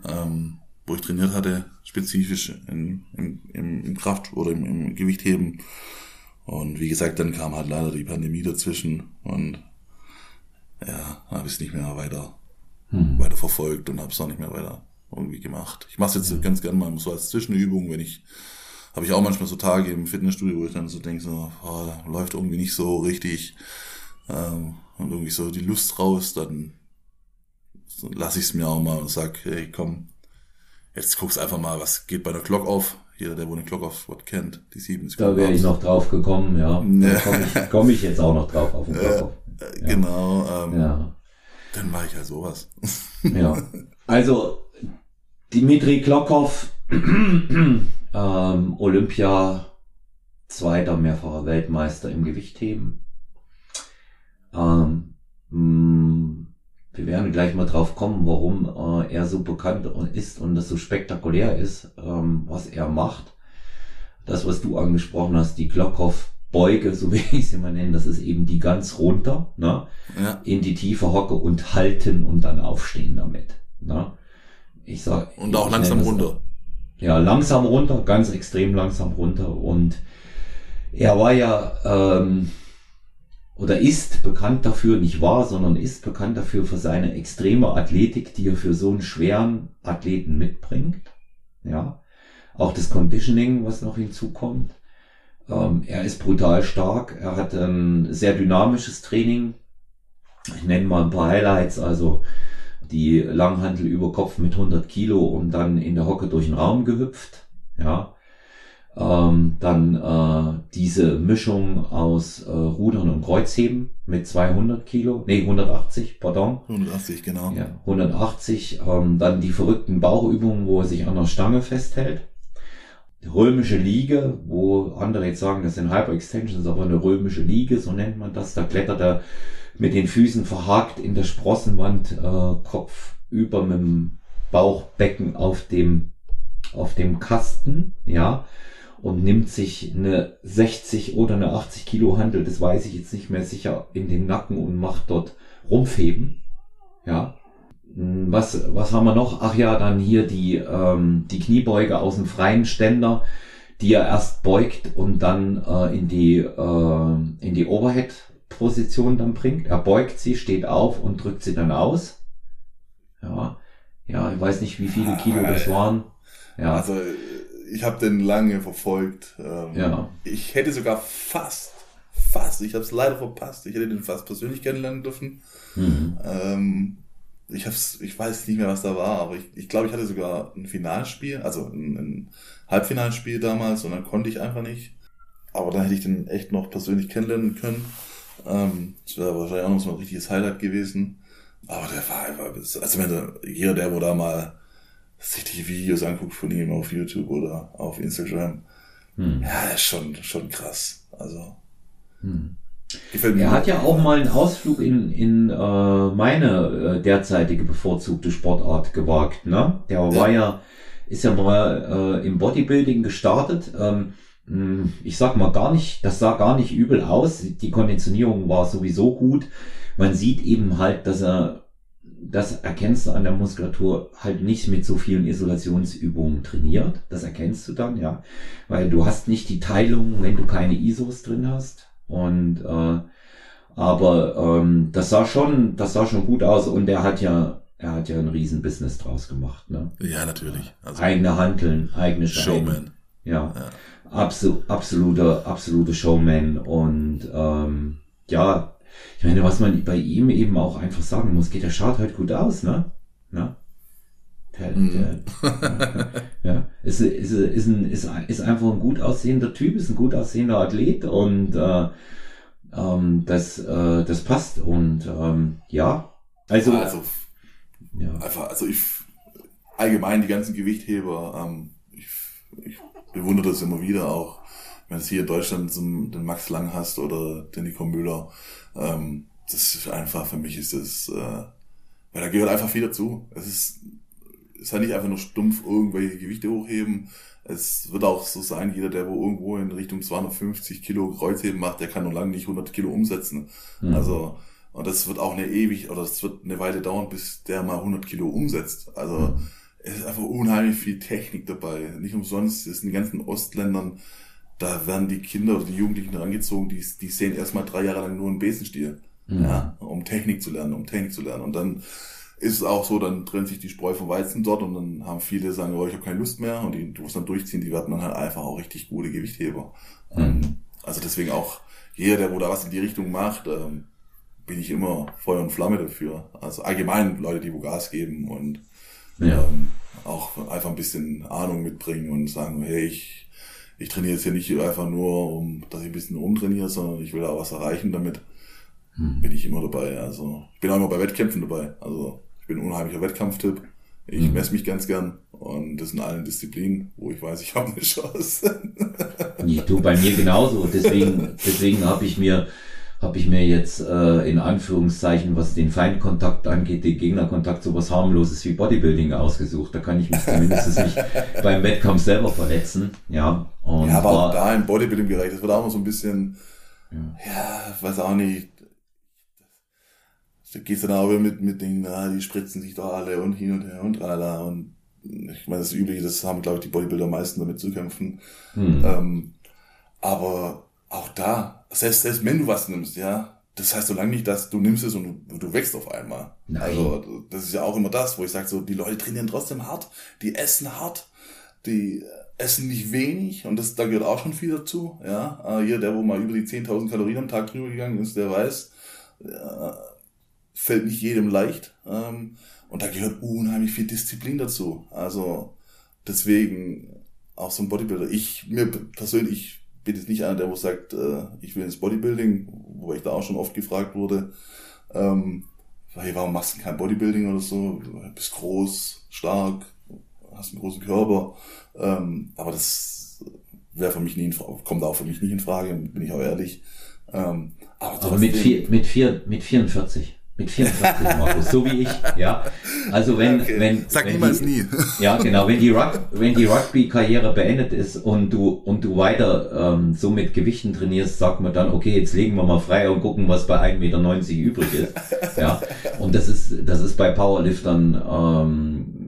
ähm, wo ich trainiert hatte, spezifisch in, im, im, im Kraft- oder im, im Gewichtheben. Und wie gesagt, dann kam halt leider die Pandemie dazwischen und ja, habe ich es nicht mehr weiter, Mhm. weiter verfolgt und habe es auch nicht mehr weiter irgendwie gemacht. Ich mache es jetzt ganz gerne mal so als Zwischenübung, wenn ich habe ich auch manchmal so Tage im Fitnessstudio, wo ich dann so denke, so, oh, läuft irgendwie nicht so richtig ähm, und irgendwie so die Lust raus, dann lasse ich es mir auch mal und sag, hey, komm, jetzt guckst einfach mal, was geht bei der Glock auf. Jeder, der wohl eine Glock auf Spot kennt, die sieben Da wäre ich noch drauf gekommen, ja. Da Ja. komme ich, komm ich jetzt auch noch drauf auf den Kopf. Äh, Genau, ähm, Ja. dann mache ich halt sowas. Ja. Also, Dimitri Klokov, ähm, Olympia, zweiter, mehrfacher Weltmeister im Gewichtheben. Ähm, mh, wir werden gleich mal drauf kommen, warum äh, er so bekannt ist und das so spektakulär ist, ähm, was er macht. Das, was du angesprochen hast, die Klokov-Beuge, so will ich sie mal nennen, das ist eben die ganz runter, ne? Ja, in die tiefe Hocke und halten und dann aufstehen damit. Ne? Ich sag, und auch langsam es- runter. Ja, langsam runter, ganz extrem langsam runter. Und er war ja ähm, oder ist bekannt dafür, nicht wahr, sondern ist bekannt dafür für seine extreme Athletik, die er für so einen schweren Athleten mitbringt. Ja, auch das Conditioning, was noch hinzukommt. Ähm, er ist brutal stark. Er hat ein sehr dynamisches Training. Ich nenne mal ein paar Highlights, also die Langhantel über Kopf mit 100 Kilo und dann in der Hocke durch den Raum gehüpft. Ja, ähm, dann äh, diese Mischung aus äh, Rudern und Kreuzheben mit 200 Kilo, nee 180, pardon. 180, genau. Ja, 180. Ähm, dann die verrückten Bauchübungen, wo er sich an der Stange festhält. Römische Liege, wo andere jetzt sagen, das sind Hyperextensions, aber eine römische Liege, so nennt man das. Da klettert er mit den Füßen verhakt in der Sprossenwand, äh, Kopf über mit dem Bauchbecken auf dem auf dem Kasten, ja und nimmt sich eine 60 oder eine 80 Kilo Handel, das weiß ich jetzt nicht mehr sicher, in den Nacken und macht dort Rumpfheben. Ja. Hm, was, was haben wir noch? Ach ja, dann hier die, ähm, die Kniebeuge aus dem freien Ständer, die er erst beugt und dann äh, in die, äh, in die Overhead-Position dann bringt. Er beugt sie, steht auf und drückt sie dann aus. Ja, ja, ich weiß nicht, wie viele Kilo das waren. Ja. Also ich habe den lange verfolgt. Ähm, ja. Ich hätte sogar fast, fast, ich habe es leider verpasst, ich hätte den fast persönlich kennenlernen dürfen. Mhm. Ähm, ich hab's, ich weiß nicht mehr, was da war, aber ich, ich glaube, ich hatte sogar ein Finalspiel, also ein, ein Halbfinalspiel damals und dann konnte ich einfach nicht. Aber dann hätte ich den echt noch persönlich kennenlernen können. Ähm, das wäre wahrscheinlich auch noch so ein richtiges Highlight gewesen. Aber der war einfach, also wenn der, jeder, der wo da mal sich die Videos anguckt von ihm auf YouTube oder auf Instagram, hm. ja, ist schon, schon krass. Also. Hm. Gefällt er hat ja auch mal einen Ausflug in, in äh, meine äh, derzeitige bevorzugte Sportart gewagt. Ne? Der ja. war ja, ist ja mal äh, im Bodybuilding gestartet. Ähm, hm, ich sag mal gar nicht, das sah gar nicht übel aus. Die Konditionierung war sowieso gut. Man sieht eben halt, dass er das erkennst du an der Muskulatur halt nicht mit so vielen Isolationsübungen trainiert. Das erkennst du dann, ja. Weil du hast nicht die Teilung, wenn du keine ISOs drin hast. Und äh, aber ähm, das sah schon, das sah schon gut aus und er hat ja, er hat ja ein riesen Business draus gemacht, ne? Ja, natürlich. Also eigene Handeln, eigene Showman. Scheine. Ja. ja. Absol absoluter, absoluter Showman und ähm, ja, ich meine, was man bei ihm eben auch einfach sagen muss, geht der schaut halt gut aus, ne? ne? Der, mhm. der, ja, ist, ist, ist, ein, ist, ist einfach ein gut aussehender Typ, ist ein gut aussehender Athlet und äh, ähm, das, äh, das passt. Und ähm, ja, also, also ja. einfach, also ich allgemein die ganzen Gewichtheber, ähm, ich, ich bewundere das immer wieder auch, wenn du hier in Deutschland so den Max Lang hast oder den Nico Müller, ähm, das ist einfach, für mich ist das, äh, weil da gehört einfach viel dazu. Es ist, es ist halt nicht einfach nur stumpf irgendwelche Gewichte hochheben. Es wird auch so sein, jeder, der wo irgendwo in Richtung 250 Kilo Kreuzheben macht, der kann noch lange nicht 100 Kilo umsetzen. Mhm. Also, und das wird auch eine ewig, oder es wird eine Weile dauern, bis der mal 100 Kilo umsetzt. Also, mhm. es ist einfach unheimlich viel Technik dabei. Nicht umsonst ist in den ganzen Ostländern da werden die Kinder oder die Jugendlichen herangezogen, die, die sehen erstmal drei Jahre lang nur einen Besenstiel, mhm. ja, um Technik zu lernen, um Technik zu lernen. Und dann ist es auch so, dann trennt sich die Spreu vom Weizen dort und dann haben viele sagen, oh, ich habe keine Lust mehr und die, du musst dann durchziehen, die werden dann halt einfach auch richtig gute Gewichtheber. Mhm. Ähm, also deswegen auch jeder, der wo da was in die Richtung macht, ähm, bin ich immer Feuer und Flamme dafür. Also allgemein Leute, die wo Gas geben und ja. ähm, auch einfach ein bisschen Ahnung mitbringen und sagen, hey, ich ich trainiere jetzt hier nicht einfach nur, um, dass ich ein bisschen rumtrainiere, sondern ich will auch was erreichen damit. Hm. Bin ich immer dabei. Also ich bin auch immer bei Wettkämpfen dabei. Also ich bin ein unheimlicher Wettkampftipp. Ich hm. messe mich ganz gern und das in allen Disziplinen, wo ich weiß, ich habe eine Chance. Nicht du bei mir genauso. Deswegen, deswegen habe ich mir habe ich mir jetzt äh, in Anführungszeichen, was den Feindkontakt angeht, den Gegnerkontakt, sowas harmloses wie Bodybuilding ausgesucht. Da kann ich mich zumindest nicht beim Wettkampf selber verletzen. Ja, und ja aber auch da im Bodybuilding-Bereich, das wird auch noch so ein bisschen, ja, ja weiß auch nicht. Da gehst du dann auch mit, mit Dingen, na, die spritzen sich doch alle und hin und her und tralala und ich meine, das Übliche, das haben, glaube ich, die Bodybuilder meisten damit zu kämpfen. Hm. Ähm, aber auch da, selbst, selbst wenn du was nimmst, ja, das heißt so lange nicht, dass du nimmst es und du, du wächst auf einmal. Nein. Also das ist ja auch immer das, wo ich sage, so die Leute trainieren trotzdem hart, die essen hart, die essen nicht wenig und das da gehört auch schon viel dazu. Ja, äh, hier der, wo mal über die 10.000 Kalorien am Tag drüber gegangen ist, der weiß, fällt nicht jedem leicht. Ähm, und da gehört unheimlich viel Disziplin dazu. Also deswegen auch so ein Bodybuilder. Ich mir persönlich bin jetzt nicht einer, der wo sagt, äh, ich will ins Bodybuilding, wobei ich da auch schon oft gefragt wurde. Ähm, hey, warum machst du kein Bodybuilding oder so? Du bist groß, stark, hast einen großen Körper. Ähm, aber das wäre für mich nie in Frage, kommt auch für mich nicht in Frage, bin ich auch ehrlich. Ähm, aber, aber mit, vier, mit, vier, mit 44. Mit 44, Markus, so wie ich, ja. Also wenn, okay. wenn, Sag wenn niemals die, nie. Ja, genau, wenn die, Rug, wenn die Rugby-Karriere beendet ist und du, und du weiter ähm, so mit Gewichten trainierst, sagt man dann, okay, jetzt legen wir mal frei und gucken, was bei 1,90 Meter übrig ist. Ja. Und das ist, das ist bei Powerliftern ähm,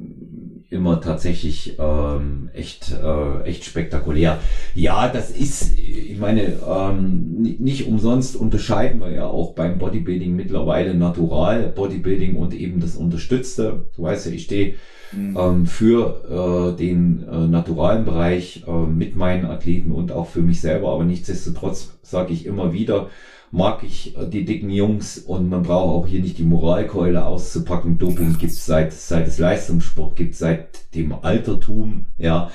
immer tatsächlich ähm, echt, äh, echt spektakulär. Ja, das ist, ich meine, ähm, nicht umsonst unterscheiden wir ja auch beim Bodybuilding mittlerweile Natural Bodybuilding und eben das Unterstützte. Du weißt ja, ich stehe mhm. ähm, für äh, den äh, naturalen Bereich äh, mit meinen Athleten und auch für mich selber, aber nichtsdestotrotz sage ich immer wieder, mag ich äh, die dicken Jungs und man braucht auch hier nicht die Moralkeule auszupacken. Doping gibt's seit, seit es Leistungssport gibt, seit dem Altertum, ja.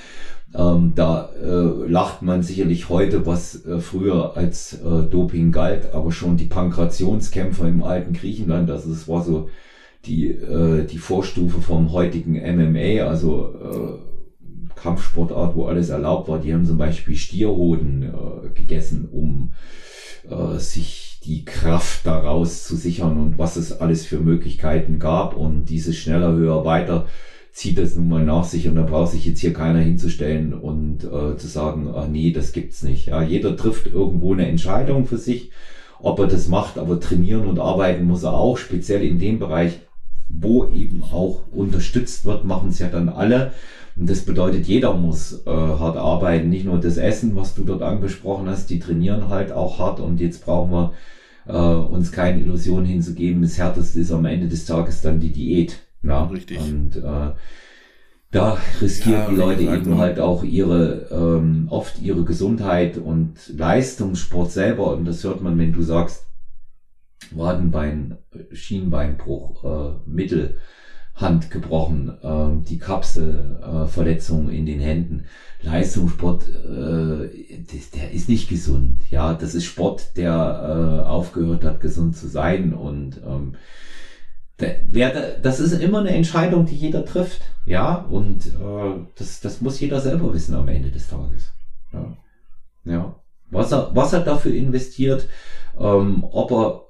Ähm, da äh, lacht man sicherlich heute, was äh, früher als äh, Doping galt, aber schon die Pankrationskämpfer im alten Griechenland, also es war so die, äh, die Vorstufe vom heutigen MMA, also äh, Kampfsportart, wo alles erlaubt war. Die haben zum Beispiel Stierhoden gegessen, um äh, sich die Kraft daraus zu sichern und was es alles für Möglichkeiten gab und dieses schneller, höher, weiter zieht das nun mal nach sich und da braucht sich jetzt hier keiner hinzustellen und äh, zu sagen, ah, nee, das gibt's nicht. Ja, jeder trifft irgendwo eine Entscheidung für sich, ob er das macht, aber trainieren und arbeiten muss er auch, speziell in dem Bereich, wo eben auch unterstützt wird, machen es ja dann alle. Und das bedeutet, jeder muss äh, hart arbeiten, nicht nur das Essen, was du dort angesprochen hast, die trainieren halt auch hart und jetzt brauchen wir äh, uns keine Illusion hinzugeben. Das Härteste ist am Ende des Tages dann die Diät. Ja, richtig. Und äh, da riskieren ja, die Leute eben halt auch ihre, ähm, oft ihre Gesundheit und Leistungssport selber. Und das hört man, wenn du sagst, Wadenbein, Schienbeinbruch, äh, Mittel, Hand gebrochen, äh, die Kapselverletzung äh, in den Händen. Leistungssport, äh, der ist nicht gesund. Ja, das ist Sport, der äh, aufgehört hat, gesund zu sein. Und ähm, der, das ist immer eine Entscheidung, die jeder trifft. Ja, und äh, das, das muss jeder selber wissen am Ende des Tages. Ja, ja. Was er, was er dafür investiert, ähm, ob er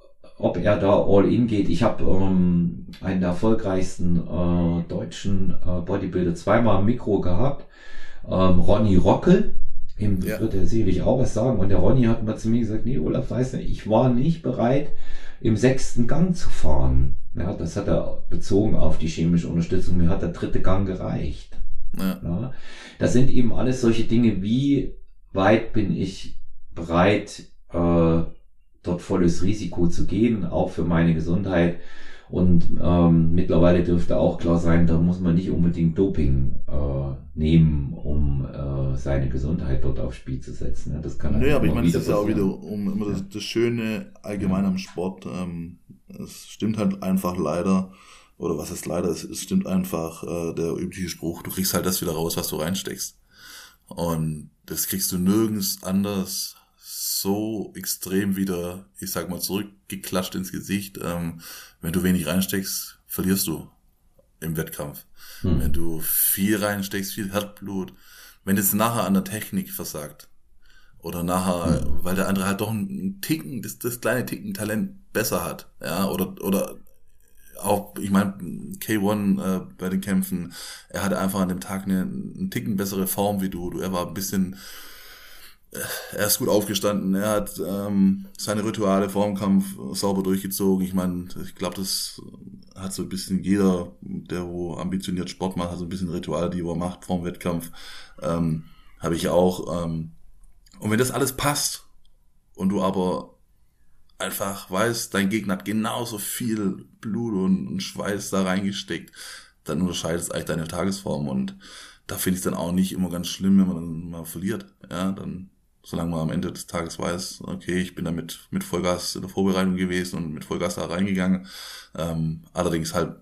ob er da all in geht. Ich habe ähm, einen der erfolgreichsten äh, deutschen äh, Bodybuilder zweimal im Mikro gehabt, ähm, Ronny Rockel. Ihm ja. wird er sicherlich auch was sagen. Und der Ronny hat mal zu mir gesagt, nee, Olaf, weißt du, ich war nicht bereit, im sechsten Gang zu fahren. Ja, das hat er bezogen auf die chemische Unterstützung. Mir hat der dritte Gang gereicht. Ja. ja. Das sind eben alles solche Dinge, wie weit bin ich bereit, äh, dort volles Risiko zu gehen, auch für meine Gesundheit. Und ähm, mittlerweile dürfte auch klar sein, da muss man nicht unbedingt Doping äh, nehmen, um äh, seine Gesundheit dort aufs Spiel zu setzen. Ja, das kann Nö, aber ich meine, das ist ja auch wieder um immer das, das Schöne allgemein ja. am Sport. Ähm, es stimmt halt einfach leider, oder was ist leider, es, es stimmt einfach äh, der übliche Spruch, du kriegst halt das wieder raus, was du reinsteckst. Und das kriegst du nirgends anders so extrem wieder, ich sag mal, zurückgeklatscht ins Gesicht. Ähm, wenn du wenig reinsteckst, verlierst du im Wettkampf. Hm. Wenn du viel reinsteckst, viel Herzblut, wenn es nachher an der Technik versagt oder nachher, hm. weil der andere halt doch einen Ticken, das, das kleine Ticken Talent besser hat, ja, oder, oder auch, ich meine, K1 äh, bei den Kämpfen, er hatte einfach an dem Tag eine, einen Ticken bessere Form wie du, du er war ein bisschen er ist gut aufgestanden, er hat ähm, seine Rituale vor dem Kampf sauber durchgezogen. Ich meine, ich glaube, das hat so ein bisschen jeder, der wo ambitioniert Sport macht, hat so ein bisschen Rituale, die er macht vor dem Wettkampf. Ähm, Habe ich auch. Ähm, und wenn das alles passt und du aber einfach weißt, dein Gegner hat genauso viel Blut und, Schweiß da reingesteckt, dann unterscheidet es eigentlich deine Tagesform und da finde ich es dann auch nicht immer ganz schlimm, wenn man dann mal verliert. Ja, dann solange man am Ende des Tages weiß, okay, ich bin damit mit Vollgas in der Vorbereitung gewesen und mit Vollgas da reingegangen. Ähm, allerdings halt,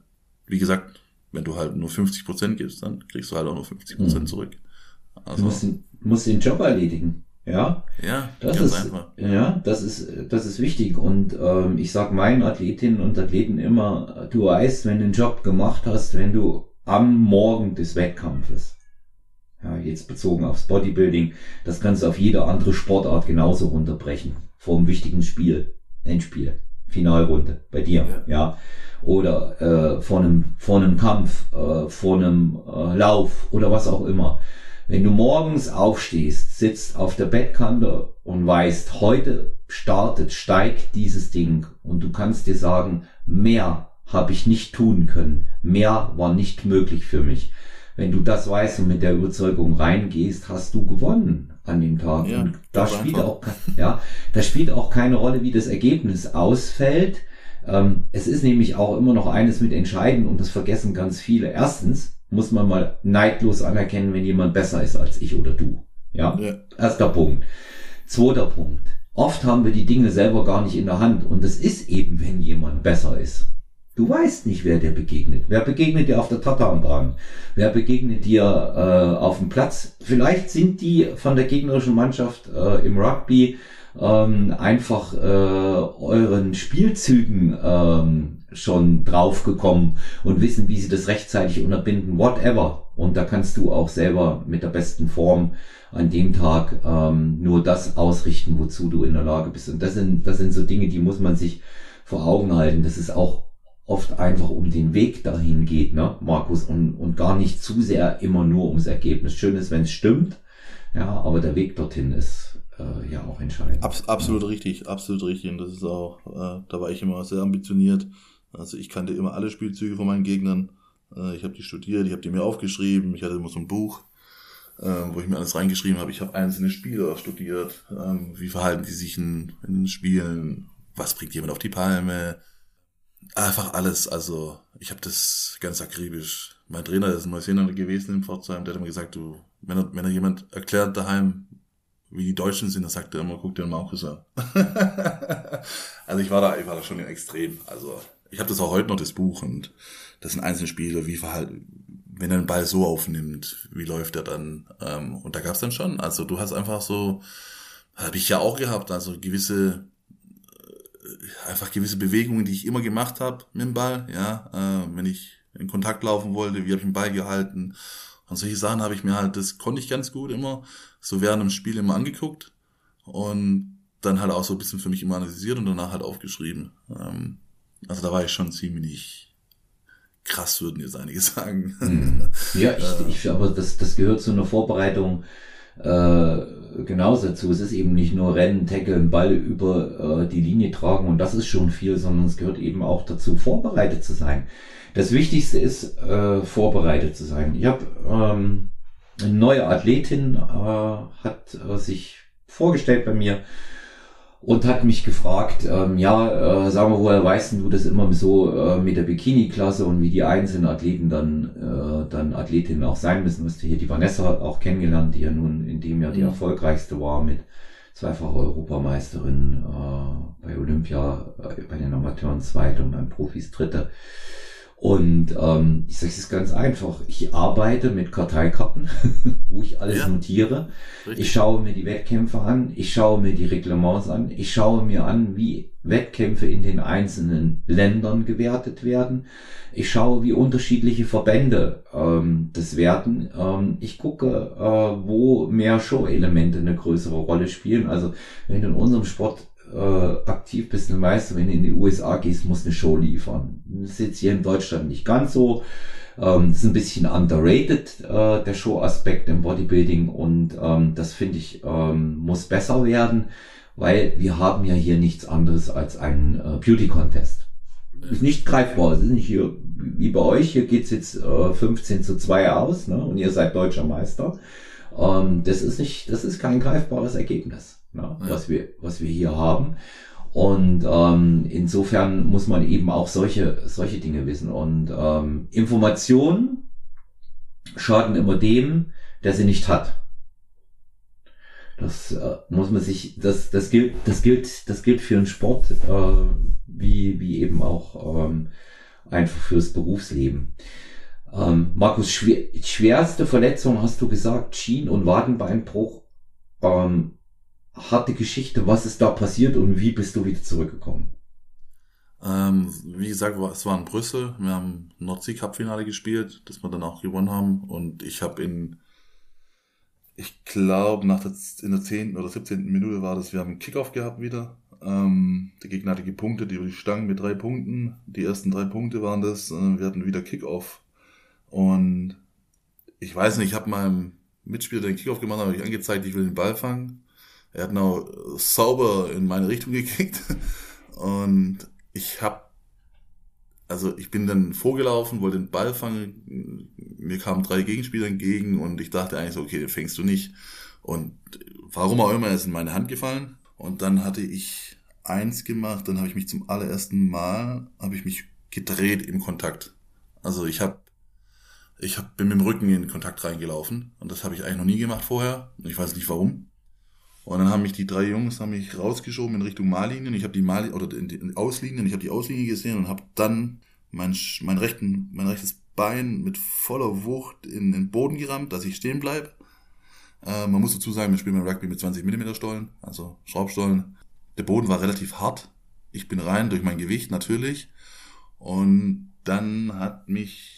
wie gesagt, wenn du halt nur 50 Prozent gibst, dann kriegst du halt auch nur 50 Prozent mhm. zurück. Also, du musst, musst den Job erledigen. Ja, ja, das ist einfach. ja, das ist das ist wichtig und ähm, ich sag meinen Athletinnen und Athleten immer, du weißt, wenn du einen Job gemacht hast, wenn du am Morgen des Wettkampfes, ja, jetzt bezogen aufs Bodybuilding, das kannst du auf jede andere Sportart genauso runterbrechen vor einem wichtigen Spiel, Endspiel, Finalrunde bei dir, ja, ja. oder äh, vor einem vor einem Kampf, äh, vor einem äh, Lauf oder was auch immer wenn du morgens aufstehst, sitzt auf der Bettkante und weißt, heute startet, steigt dieses Ding und du kannst dir sagen, mehr habe ich nicht tun können, mehr war nicht möglich für mich. Wenn du das weißt und mit der Überzeugung reingehst, hast du gewonnen an dem Tag. Ja, und da spielt auch, ja, da spielt auch keine Rolle, wie das Ergebnis ausfällt. Ähm, es ist nämlich auch immer noch eines mit entscheiden und das vergessen ganz viele. Erstens, muss man mal neidlos anerkennen, wenn jemand besser ist als ich oder du. Ja? ja. Erster Punkt. Zweiter Punkt. Oft haben wir die Dinge selber gar nicht in der Hand und es ist eben, wenn jemand besser ist. Du weißt nicht, wer dir begegnet. Wer begegnet dir auf der Tatanbahn? Wer begegnet dir äh, auf dem Platz? Vielleicht sind die von der gegnerischen Mannschaft äh, im Rugby ähm, einfach äh, euren Spielzügen ähm, schon draufgekommen und wissen, wie sie das rechtzeitig unterbinden, whatever. Und da kannst du auch selber mit der besten Form an dem Tag ähm, nur das ausrichten, wozu du in der Lage bist. Und das sind, das sind so Dinge, die muss man sich vor Augen halten. Das ist auch oft einfach um den Weg dahin geht, ne, Markus, und, und gar nicht zu sehr immer nur ums Ergebnis. Schön ist, wenn es stimmt, ja, aber der Weg dorthin ist äh, ja auch entscheidend. Abs absolut ja. richtig, absolut richtig. Und das ist auch, äh, da war ich immer sehr ambitioniert. Also ich kannte immer alle Spielzüge von meinen Gegnern. Äh, ich habe die studiert, ich habe die mir aufgeschrieben. Ich hatte immer so ein Buch, äh, wo ich mir alles reingeschrieben habe. Ich habe einzelne Spieler studiert. Ähm, wie verhalten die sich in, in den Spielen? Was bringt jemand auf die Palme? Einfach alles. Also ich habe das ganz akribisch. Mein Trainer ist ein Neuseeländer gewesen in Pforzheim. Der hat immer gesagt, du, wenn er, wenn er jemand erklärt daheim, wie die Deutschen sind, dann sagt er immer, guck dir den Markus an. also ich war da, ich war da schon extrem. Also ich habe das auch heute noch, das Buch, und das sind einzelne Spiele, wie verhalten, wenn er den Ball so aufnimmt, wie läuft er dann? Ähm, und da gab's dann schon, also du hast einfach so, habe ich ja auch gehabt, also gewisse, einfach gewisse Bewegungen, die ich immer gemacht habe mit dem Ball, ja, äh, wenn ich in Kontakt laufen wollte, wie habe ich den Ball gehalten und solche Sachen habe ich mir halt, das konnte ich ganz gut immer, so während dem Spiel immer angeguckt und dann halt auch so ein bisschen für mich immer analysiert und danach halt aufgeschrieben. Ähm, also da war ich schon ziemlich krass, würden jetzt einige sagen. Hm. Ja, ich, ich, aber das, das gehört zu einer Vorbereitung äh, genauso dazu. Es ist eben nicht nur Rennen, Tackeln, Ball über äh, die Linie tragen und das ist schon viel, sondern es gehört eben auch dazu, vorbereitet zu sein. Das Wichtigste ist, äh, vorbereitet zu sein. Ich habe ähm, eine neue Athletin, äh, hat äh, sich vorgestellt bei mir und hat mich gefragt, ähm, ja, äh, sag mal, woher weißt du das immer so äh, mit der Bikini-Klasse und wie die einzelnen Athleten dann, äh, dann Athletinnen auch sein müssen. Du hast hier die Vanessa auch kennengelernt, die ja nun in dem Jahr die mhm. erfolgreichste war mit zweifacher Europameisterin äh, bei Olympia, äh, bei den Amateuren zweite und beim Profis dritte. Und ähm, ich sage es ganz einfach. Ich arbeite mit Karteikarten, wo ich alles ja, notiere. Richtig. Ich schaue mir die Wettkämpfe an, ich schaue mir die Reglements an, ich schaue mir an, wie Wettkämpfe in den einzelnen Ländern gewertet werden. Ich schaue, wie unterschiedliche Verbände ähm, das werten. Ähm, ich gucke, äh, wo mehr Show-Elemente eine größere Rolle spielen. Also wenn in unserem Sport äh, aktiv bist, dann weißt du, wenn du in die USA gehst, musst du eine Show liefern. Das ist jetzt hier in Deutschland nicht ganz so. Ähm, ist ein bisschen underrated, äh, der Show-Aspekt im Bodybuilding und ähm, das finde ich, ähm, muss besser werden, weil wir haben ja hier nichts anderes als einen äh, Beauty-Contest. Ist nicht greifbar, es ist nicht hier wie bei euch, hier geht's jetzt äh, 15 zu 2 aus ne? und ihr seid deutscher Meister. Ähm, das ist nicht, das ist kein greifbares Ergebnis ja, ja. was wir, was wir hier haben. Und ähm, insofern muss man eben auch solche, solche Dinge wissen. Und ähm, Informationen schaden immer dem, der sie nicht hat. Das äh, muss man sich, das, das gilt, das gilt, das gilt für den Sport, äh, wie, wie eben auch ähm, einfach fürs Berufsleben. Ähm, Markus, schwer, schwerste Verletzung hast du gesagt, Schien- und Wadenbeinbruch. Ähm, harte Geschichte, was ist da passiert und wie bist du wieder zurückgekommen? Ähm, wie gesagt, es war in Brüssel. Wir haben Nordsee-Cup-Finale gespielt, das wir dann auch gewonnen haben. Und ich habe in, ich glaube, nach der, in der 10. oder 17. Minute war das, wir haben einen Kickoff gehabt wieder. Ähm, der Gegner hatte gepunktet über die Stangen mit drei Punkten. Die ersten drei Punkte waren das. Äh, wir hatten wieder Kickoff. Und ich weiß nicht, ich habe meinem Mitspieler den Kickoff gemacht, habe ich angezeigt, ich will den Ball fangen. Er hat noch sauber in meine Richtung gekickt. Und ich habe, also ich bin dann vorgelaufen, wollte den Ball fangen. Mir kamen drei Gegenspieler entgegen und ich dachte eigentlich so, okay, den fängst du nicht. Und warum auch immer, er ist in meine Hand gefallen. Und dann hatte ich eins gemacht, dann habe ich mich zum allerersten Mal, habe ich mich gedreht im Kontakt. Also ich habe ich hab, bin mit dem Rücken in Kontakt reingelaufen und das habe ich eigentlich noch nie gemacht vorher. Ich weiß nicht warum. Und dann haben mich die drei Jungs haben mich rausgeschoben in Richtung Mallinien. Ich habe die Mal oder in die Auslinien, ich habe die Auslinie gesehen und habe dann mein, mein, rechten, mein rechtes Bein mit voller Wucht in den Boden gerammt, dass ich stehen bleib. Äh, man muss dazu sagen, wir spielen beim Rugby mit 20 mm Stollen, also Schraubstollen. Der Boden war relativ hart. Ich bin rein durch mein Gewicht natürlich. Und dann hat mich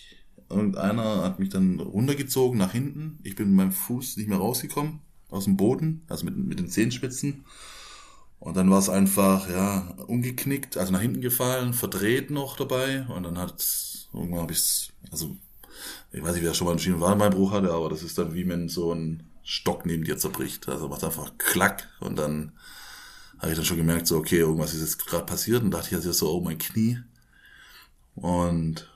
irgendeiner hat mich dann runtergezogen nach hinten. Ich bin mit meinem Fuß nicht mehr rausgekommen aus dem Boden, also mit, mit den Zehenspitzen. Und dann war es einfach, ja, umgeknickt, also nach hinten gefallen, verdreht noch dabei. Und dann hat irgendwann habe ich also ich weiß nicht, wer schon mal einen Schienenwadenbeinbruch hatte, aber das ist dann wie wenn so ein Stock neben dir zerbricht. Also macht einfach klack und dann habe ich dann schon gemerkt, so, okay, irgendwas ist jetzt gerade passiert und dachte ich also so, oh, mein Knie. Und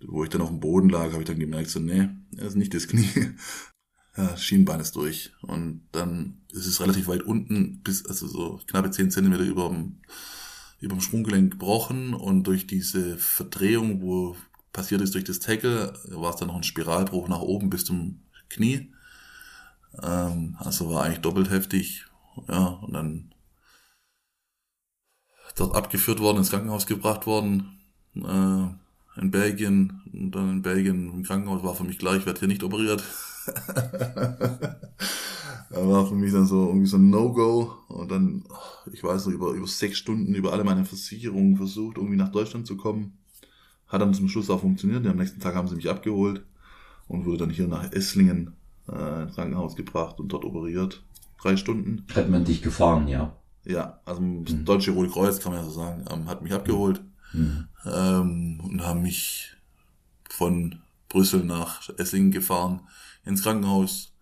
wo ich dann auf dem Boden lag, habe ich dann gemerkt, so, nee, das ist nicht das Knie, ja, Schienbein ist durch. Und dann ist es relativ weit unten, bis, also so knappe 10 Zentimeter über dem, über dem Sprunggelenk gebrochen und durch diese Verdrehung, wo passiert ist durch das Tackle, war es dann noch ein Spiralbruch nach oben bis zum Knie. Ähm, also war eigentlich doppelt heftig. Ja, und dann dort abgeführt worden, ins Krankenhaus gebracht worden, äh, in Belgien. Und dann in Belgien im Krankenhaus war für mich gleich, ich werde hier nicht operiert. da war für mich dann so irgendwie so ein No-Go. Und dann, ich weiß noch, über, über sechs Stunden über alle meine Versicherungen versucht, irgendwie nach Deutschland zu kommen. Hat dann zum Schluss auch funktioniert. Am nächsten Tag haben sie mich abgeholt und wurde dann hier nach Esslingen äh, ins Krankenhaus gebracht und dort operiert. Drei Stunden. Hat man dich gefahren, ja? Ja, also das mhm. Deutsche Rote Kreuz, kann man ja so sagen, ähm, hat mich abgeholt mhm. ähm, und haben mich von Brüssel nach Esslingen gefahren ins Krankenhaus.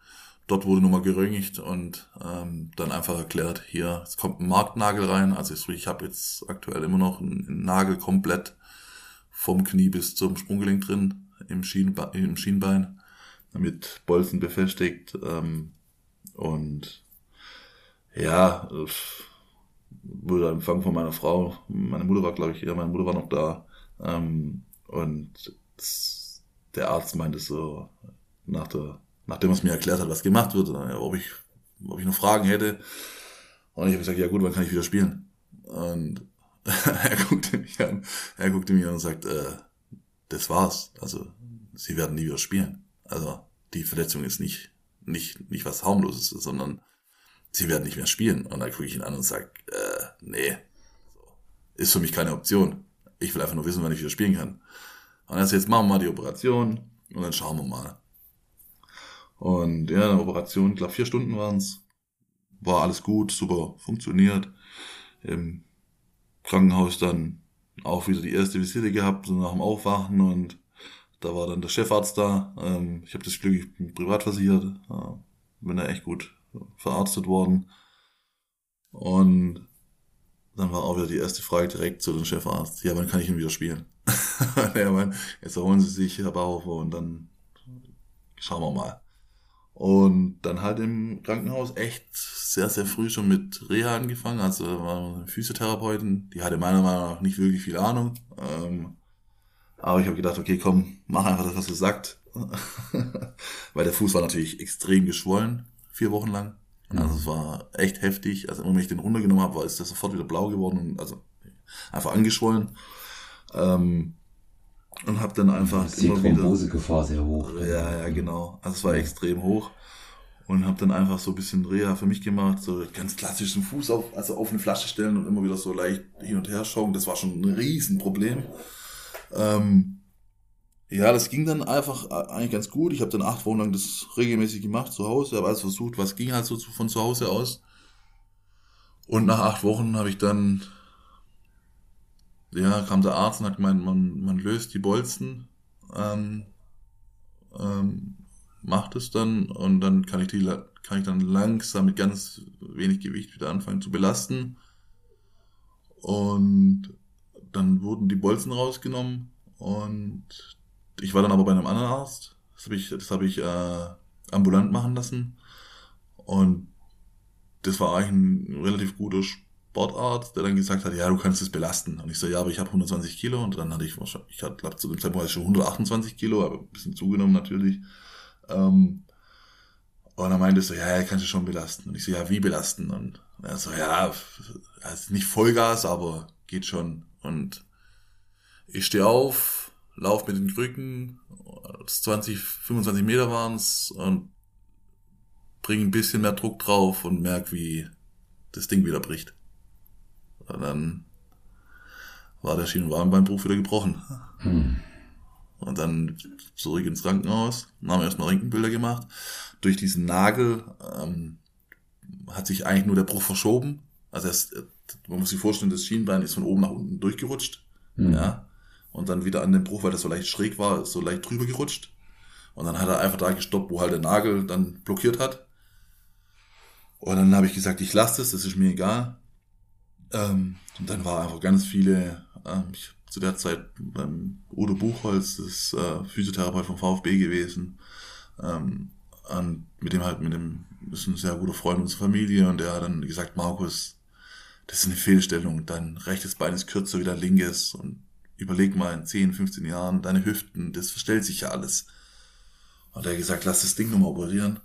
Dort wurde nochmal geröntgt und ähm, dann einfach erklärt, hier, es kommt ein Marktnagel rein. Also ich, habe jetzt aktuell immer noch einen, einen, Nagel komplett vom Knie bis zum Sprunggelenk drin, im, Schienbe im Schienbein, mit Bolzen befestigt. Ähm, und ja, wurde empfangen von meiner Frau. Meine Mutter war, glaube ich, ja, meine Mutter war noch da. Ähm, und der Arzt meinte so, nach der, nachdem er es mir erklärt hat, was gemacht wird, ob ich, ob ich noch Fragen hätte. Und ich habe gesagt, ja gut, wann kann ich wieder spielen? Und er guckte mich an, er guckte mich an und sagt, äh, das war's. Also, sie werden nie wieder spielen. Also, die Verletzung ist nicht, nicht, nicht was harmloses, sondern sie werden nicht mehr spielen. Und dann gucke ich ihn an und sage, äh, nee, ist für mich keine Option. Ich will einfach nur wissen, wann ich wieder spielen kann. Und sagt, jetzt machen wir mal die Operation und dann schauen wir mal. Und ja, eine Operation, ich glaube vier Stunden waren's, War alles gut, super funktioniert. Im Krankenhaus dann auch wieder die erste Visite gehabt, so nach dem Aufwachen und da war dann der Chefarzt da. Ähm, ich habe das Glück, ich bin privat versichert. Bin da echt gut verarztet worden. Und dann war auch wieder die erste Frage direkt zu dem Chefarzt. Ja, wann kann ich ihn wieder spielen? ja, mein, jetzt erholen Sie sich, Herr Bauhofer, und dann schauen wir mal. Und dann halt im Krankenhaus echt sehr, sehr früh schon mit Reha angefangen. Also Physiotherapeutin, die hatte meiner Meinung nach nicht wirklich viel Ahnung. Ähm, aber ich habe gedacht, okay, komm, mach einfach das, was du sagt. Weil der Fuß war natürlich extrem geschwollen, vier Wochen lang. Also es war echt heftig. Also immer wenn ich den runtergenommen habe, war ist das sofort wieder blau geworden und also einfach angeschwollen. Ähm, und habe dann einfach die immer wieder Thrombosegefahr sehr hoch. ja, ja, genau. Also es war extrem hoch. Und habe dann einfach so ein bisschen Reha für mich gemacht, so ganz klassisch den Fuß auf, also auf eine Flasche stellen und immer wieder so leicht hin und her schauen. Das war schon ein Riesenproblem. Ähm, ja, das ging dann einfach äh, eigentlich ganz gut. Ich habe dann acht Wochen lang das regelmäßig gemacht zu Hause, habe alles versucht, was ging halt so von zu Hause aus. Und nach acht Wochen habe ich dann, ja, kam der Arzt und hat gemeint, man, man löst die Bolzen. Ähm, ähm, macht es dann und dann kann ich die kann ich dann langsam mit ganz wenig Gewicht wieder anfangen zu belasten und dann wurden die Bolzen rausgenommen und ich war dann aber bei einem anderen Arzt das habe ich das habe ich äh, ambulant machen lassen und das war eigentlich ein relativ guter Sportarzt, der dann gesagt hat, ja, du kannst es belasten. Und ich so, ja, aber ich habe 120 Kilo und dann hatte ich wahrscheinlich, ich hatte glaub, zu dem Zeitpunkt schon 128 Kilo, aber ein bisschen zugenommen natürlich. Ähm, und er meinte so, ja, ja, kannst du schon belasten. Und ich so, ja, wie belasten? Und er so, ja, also nicht Vollgas, aber geht schon. Und ich stehe auf, lauf mit den Krücken, 20, 25 Meter waren's und bringe ein bisschen mehr Druck drauf und merk, wie das Ding wieder bricht. Und dann war der Schienenwarenbeinbruch wieder gebrochen. Hm. Und dann zurück ins Krankenhaus, haben wir erstmal Röntgenbilder gemacht. Durch diesen Nagel ähm, hat sich eigentlich nur der Bruch verschoben. Also es, man muss sich vorstellen, das Schienbein ist von oben nach unten durchgerutscht. Hm. Ja. Und dann wieder an dem Bruch, weil das so leicht schräg war, so leicht drüber gerutscht. Und dann hat er einfach da gestoppt, wo halt der Nagel dann blockiert hat. Und dann habe ich gesagt, ich lasse das, das ist mir egal. Ähm, und dann war einfach ganz viele, ähm, ich zu der Zeit beim Udo Buchholz, das äh, Physiotherapeut vom VfB gewesen. Ähm, und mit dem halt, mit dem, ist ein sehr guter Freund unserer Familie und der hat dann gesagt, Markus, das ist eine Fehlstellung, dein rechtes Bein ist kürzer wie dein linkes und überleg mal in 10, 15 Jahren, deine Hüften, das verstellt sich ja alles. Und er hat gesagt, lass das Ding nochmal operieren.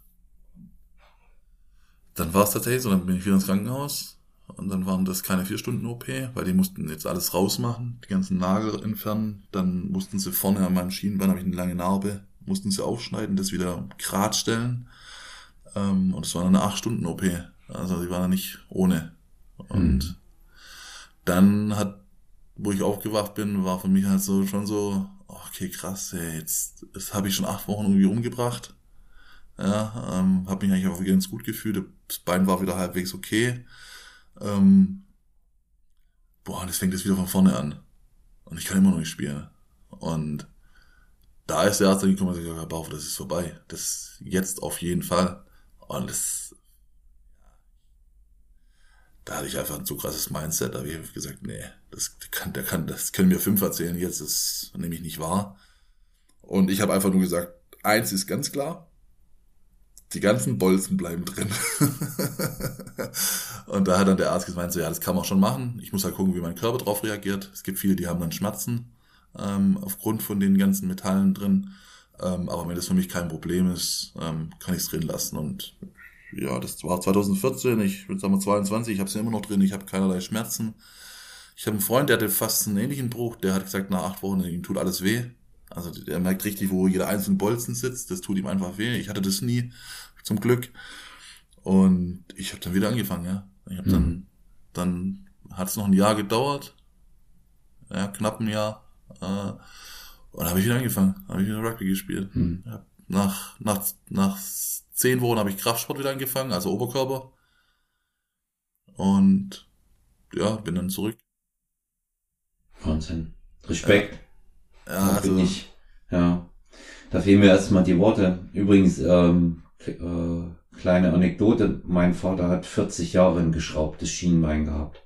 Dann war es tatsächlich so, dann bin ich wieder ins Krankenhaus und dann waren das keine vier Stunden OP, weil die mussten jetzt alles rausmachen, die ganzen Nagel entfernen. Dann mussten sie vorne an meinem Schienbein, habe ich eine lange Narbe, mussten sie aufschneiden, das wieder grad stellen. Ähm, und es war eine acht Stunden OP. Also die war dann nicht ohne. Und Mhm. dann hat, wo ich aufgewacht bin, war für mich halt so schon so, okay, krass, ey, jetzt, das habe ich schon acht Wochen irgendwie umgebracht. Ja, ähm, habe mich eigentlich auch ganz gut gefühlt. Das Bein war wieder halbwegs okay. Ähm, boah, jetzt fängt es wieder von vorne an. Und ich kann immer noch nicht spielen. Und da ist der Arzt dann gekommen und gesagt, Herr Bauer, das ist vorbei. Das jetzt auf jeden Fall. Und das, da hatte ich einfach ein zu krasses Mindset. Da habe ich gesagt, nee, das kann, der kann, das können mir fünf erzählen jetzt, das nehme ich nicht wahr. Und ich habe einfach nur gesagt, eins ist ganz klar, die ganzen Bolzen bleiben drin. und da hat dann der Arzt gemeint, so, ja, das kann man schon machen. Ich muss halt gucken, wie mein Körper drauf reagiert. Es gibt viele, die haben dann Schmerzen ähm, aufgrund von den ganzen Metallen drin. Ähm, aber wenn das für mich kein Problem ist, ähm, kann ich es drin lassen. Und ja, das war 2014, ich würde sagen mal 22, ich habe es ja immer noch drin, ich habe keinerlei Schmerzen. Ich habe einen Freund, der hatte fast einen ähnlichen Bruch, der hat gesagt, nach acht Wochen, ihm tut alles weh. Also der merkt richtig, wo jeder einzelne Bolzen sitzt, das tut ihm einfach weh. Ich hatte das nie, zum Glück. Und ich habe dann wieder angefangen, ja. Ich habe dann, Mhm. dann hat es noch ein Jahr gedauert, ja, knapp ein Jahr. Äh, und dann habe ich wieder angefangen, habe ich wieder Rugby gespielt. Hm. Ja, nach, nach, nach zehn Wochen habe ich Kraftsport wieder angefangen, also Oberkörper. Und ja, bin dann zurück. Wahnsinn. Respekt. Ja, da also, bin ich. Ja. Da fehlen mir erstmal die Worte. Übrigens, ähm, äh, kleine Anekdote. Mein Vater hat 40 Jahre ein geschraubtes Schienbein gehabt.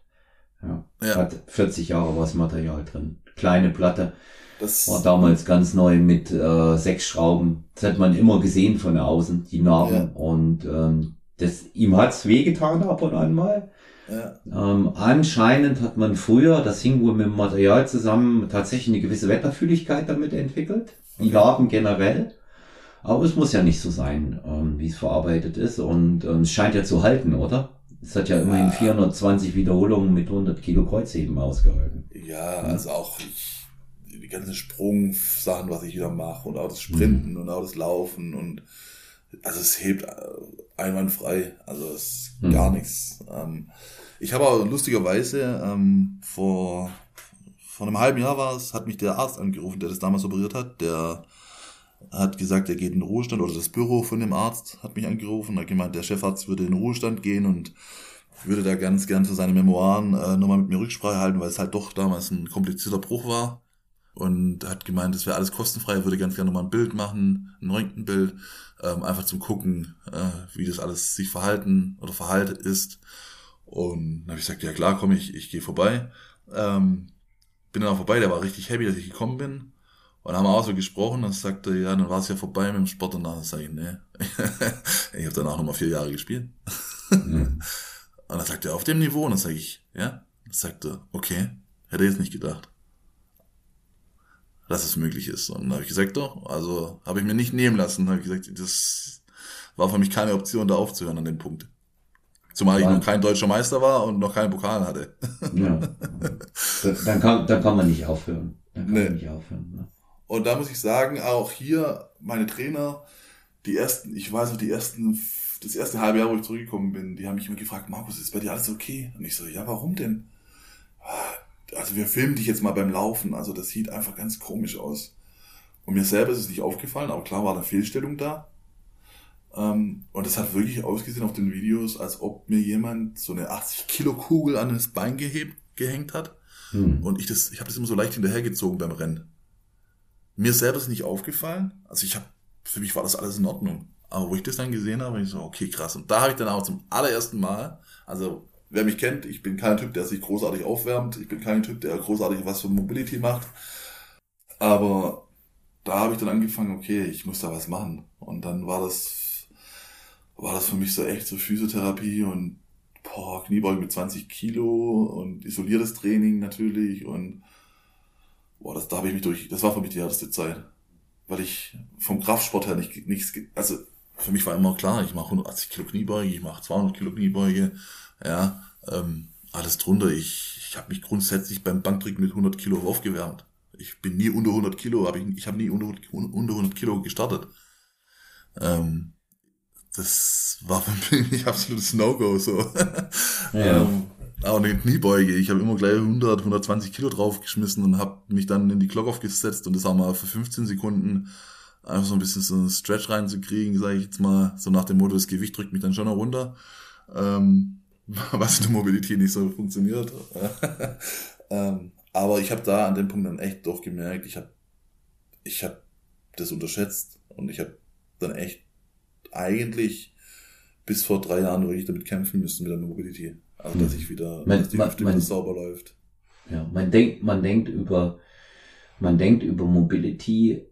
Ja. Ja. Hat 40 Jahre was Material drin. Kleine Platte. Das, War damals ganz neu mit äh, sechs Schrauben. Das hat man immer gesehen von außen, die Narben. Ja. Und ähm, das, ihm hat's wehgetan ab und an mal. ja, Ähm, anscheinend hat man früher, das hing wohl mit dem Material zusammen, tatsächlich eine gewisse Wetterfühligkeit damit entwickelt. Die. Narben generell. Aber es muss ja nicht so sein, ähm, wie es verarbeitet ist. Und ähm, es scheint ja zu halten, oder? Es hat ja immerhin 420 Wiederholungen mit 100 Kilo Kreuzheben ausgehalten. Ja, also auch ich, die ganzen Sprungsachen, was ich wieder mache und auch das Sprinten mhm. und auch das Laufen und also es hebt äh, einwandfrei, also es ist mhm. gar nichts. Ähm, ich habe auch lustigerweise ähm, vor, vor einem halben Jahr war es, hat mich der Arzt angerufen, der das damals operiert hat, der hat gesagt, er geht in den Ruhestand oder das Büro von dem Arzt hat mich angerufen, hat gemeint, der Chefarzt würde in den Ruhestand gehen und würde da ganz gern für seine Memoiren äh, nochmal mit mir Rücksprache halten, weil es halt doch damals ein komplizierter Bruch war. Und hat gemeint, es wäre alles kostenfrei, er würde ganz gerne nochmal ein Bild machen, ein Röntgenbild, ähm, einfach zum Gucken, äh, wie das alles sich verhalten oder verhalten ist. Und dann habe ich gesagt, ja klar, komm ich, ich gehe vorbei. Ähm, bin dann auch vorbei, der war richtig happy, dass ich gekommen bin. Und dann haben wir auch so gesprochen, dann sagte ja, dann war es ja vorbei mit dem Sport und dann sage ich, nee, ich habe danach nochmal vier Jahre gespielt. Mhm. Und dann sagt er, auf dem Niveau, und dann sage ich, ja. Dann sagt er, okay, hätte ich jetzt nicht gedacht, dass es möglich ist. Und dann habe ich gesagt, doch, also habe ich mir nicht nehmen lassen. Habe ich gesagt, das war für mich keine Option, da aufzuhören an dem Punkt. Zumal ich noch kein deutscher Meister war und noch keinen Pokal hatte. Ja. Dann kann, dann kann man nicht aufhören. Dann kann nee. man nicht aufhören. Ne? Und da muss ich sagen, auch hier meine Trainer, die ersten, ich weiß noch, die ersten, das erste halbe Jahr, wo ich zurückgekommen bin, die haben mich immer gefragt, Markus, ist bei dir alles okay? Und ich so, ja, warum denn? Also wir filmen dich jetzt mal beim Laufen, also das sieht einfach ganz komisch aus. Und mir selber ist es nicht aufgefallen, aber klar war eine Fehlstellung da. Ähm, und es hat wirklich ausgesehen auf den Videos, als ob mir jemand so eine 80 Kilo Kugel an das Bein gehebt, gehängt hat. Hm. Und ich das, ich habe das immer so leicht hinterhergezogen beim Rennen. Mir selber ist nicht aufgefallen. Also ich habe, für mich war das alles in Ordnung. Aber wo ich das dann gesehen habe, ich so, okay, krass. Und da habe ich dann auch zum allerersten Mal, also wer mich kennt, ich bin kein Typ, der sich großartig aufwärmt. Ich bin kein Typ, der großartig was für Mobility macht. Aber da habe ich dann angefangen, okay, ich muss da was machen. Und dann war das, war das für mich so echt so Physiotherapie und boah, Kniebeugen mit 20 Kilo und isoliertes Training natürlich und boah, das, da habe ich mich durch, das war für mich die härteste Zeit. Weil ich vom Kraftsport her nicht, nichts, also für mich war immer klar, ich mache 180 Kilo Kniebeuge, ich mache 200 Kilo Kniebeuge, ja, ähm, alles drunter. Ich, ich habe mich grundsätzlich beim Bankdrücken mit 100 Kilo aufgewärmt. Ich bin nie unter 100 Kilo, hab ich, ich habe nie unter, unter 100 Kilo gestartet. Ähm, das war für mich absolutes No-Go so. Ja. ähm, auch eine Kniebeuge. Ich habe immer gleich 100, 120 Kilo draufgeschmissen und habe mich dann in die Glock aufgesetzt und das auch mal für 15 Sekunden einfach so ein bisschen so einen Stretch reinzukriegen, sage ich jetzt mal, so nach dem Motto, das Gewicht drückt mich dann schon noch runter. Ähm, was in der Mobilität nicht so funktioniert. ähm, aber ich habe da an dem Punkt dann echt doch gemerkt, ich habe ich hab das unterschätzt und ich habe dann echt eigentlich bis vor drei Jahren wirklich damit kämpfen müssen mit der Mobility. Also, dass hm. ich wieder, man, dass die man, Hüfte man, sauber läuft. Ja, man denkt, man denkt über, man denkt über Mobility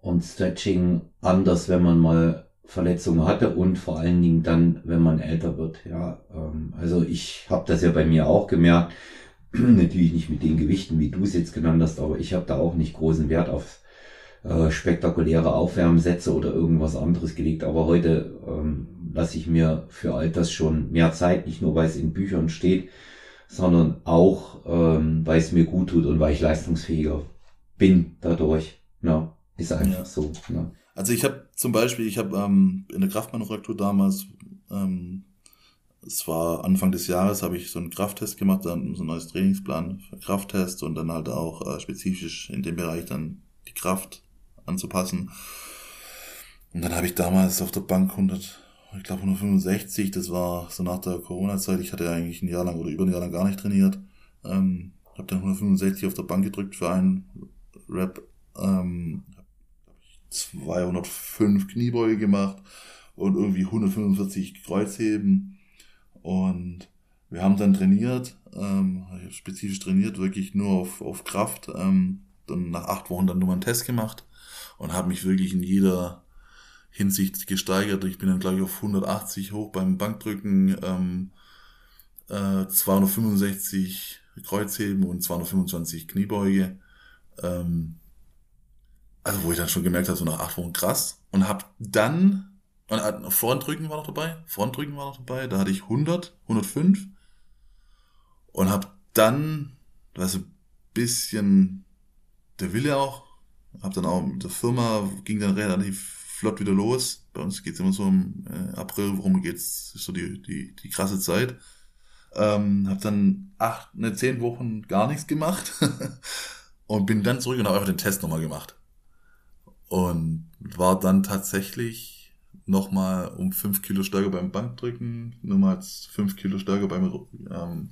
und Stretching anders, wenn man mal Verletzungen hatte und vor allen Dingen dann, wenn man älter wird. Ja, ähm, also ich habe das ja bei mir auch gemerkt. Natürlich nicht mit den Gewichten, wie du es jetzt genannt hast, aber ich habe da auch nicht großen Wert auf äh, spektakuläre Aufwärmsätze oder irgendwas anderes gelegt. Aber heute ähm, lasse ich mir für all das schon mehr Zeit, nicht nur weil es in Büchern steht, sondern auch ähm, weil es mir gut tut und weil ich leistungsfähiger bin dadurch. Ja, ist einfach ja. so. Ja. Also ich habe zum Beispiel, ich habe ähm, in der Kraftmanufaktur damals, ähm, es war Anfang des Jahres, habe ich so einen Krafttest gemacht, dann so ein neues Trainingsplan für Krafttest und dann halt auch äh, spezifisch in dem Bereich dann die Kraft anzupassen. Und dann habe ich damals auf der Bank 100, ich glaube 165, das war so nach der Corona-Zeit. Ich hatte eigentlich ein Jahr lang oder über ein Jahr lang gar nicht trainiert. Ähm, habe dann 165 auf der Bank gedrückt für einen Rap. Ähm, 205 Kniebeuge gemacht und irgendwie 145 Kreuzheben. Und wir haben dann trainiert, ähm, spezifisch trainiert, wirklich nur auf, auf Kraft. Ähm, dann nach acht Wochen dann nur mal einen Test gemacht und habe mich wirklich in jeder Hinsicht gesteigert. Ich bin dann, glaube ich, auf 180 hoch beim Bankdrücken, ähm, äh, 265 Kreuzheben und 225 Kniebeuge. Ähm, also wo ich dann schon gemerkt habe, so nach acht Wochen krass. Und habe dann, und äh, Frontdrücken war noch dabei, Frontdrücken war noch dabei, da hatte ich 100, 105 und habe dann, weißt du, bisschen der Wille auch, habe dann auch mit der Firma, ging dann relativ flott wieder los. Bei uns geht's immer so im äh, April, worum geht's, ist so die, die, die krasse Zeit. Ähm, habe dann acht, ne, zehn Wochen gar nichts gemacht und bin dann zurück und habe einfach den Test nochmal gemacht. Und war dann tatsächlich nochmal um fünf Kilo stärker beim Bankdrücken, nochmal fünf Kilo stärker beim ähm,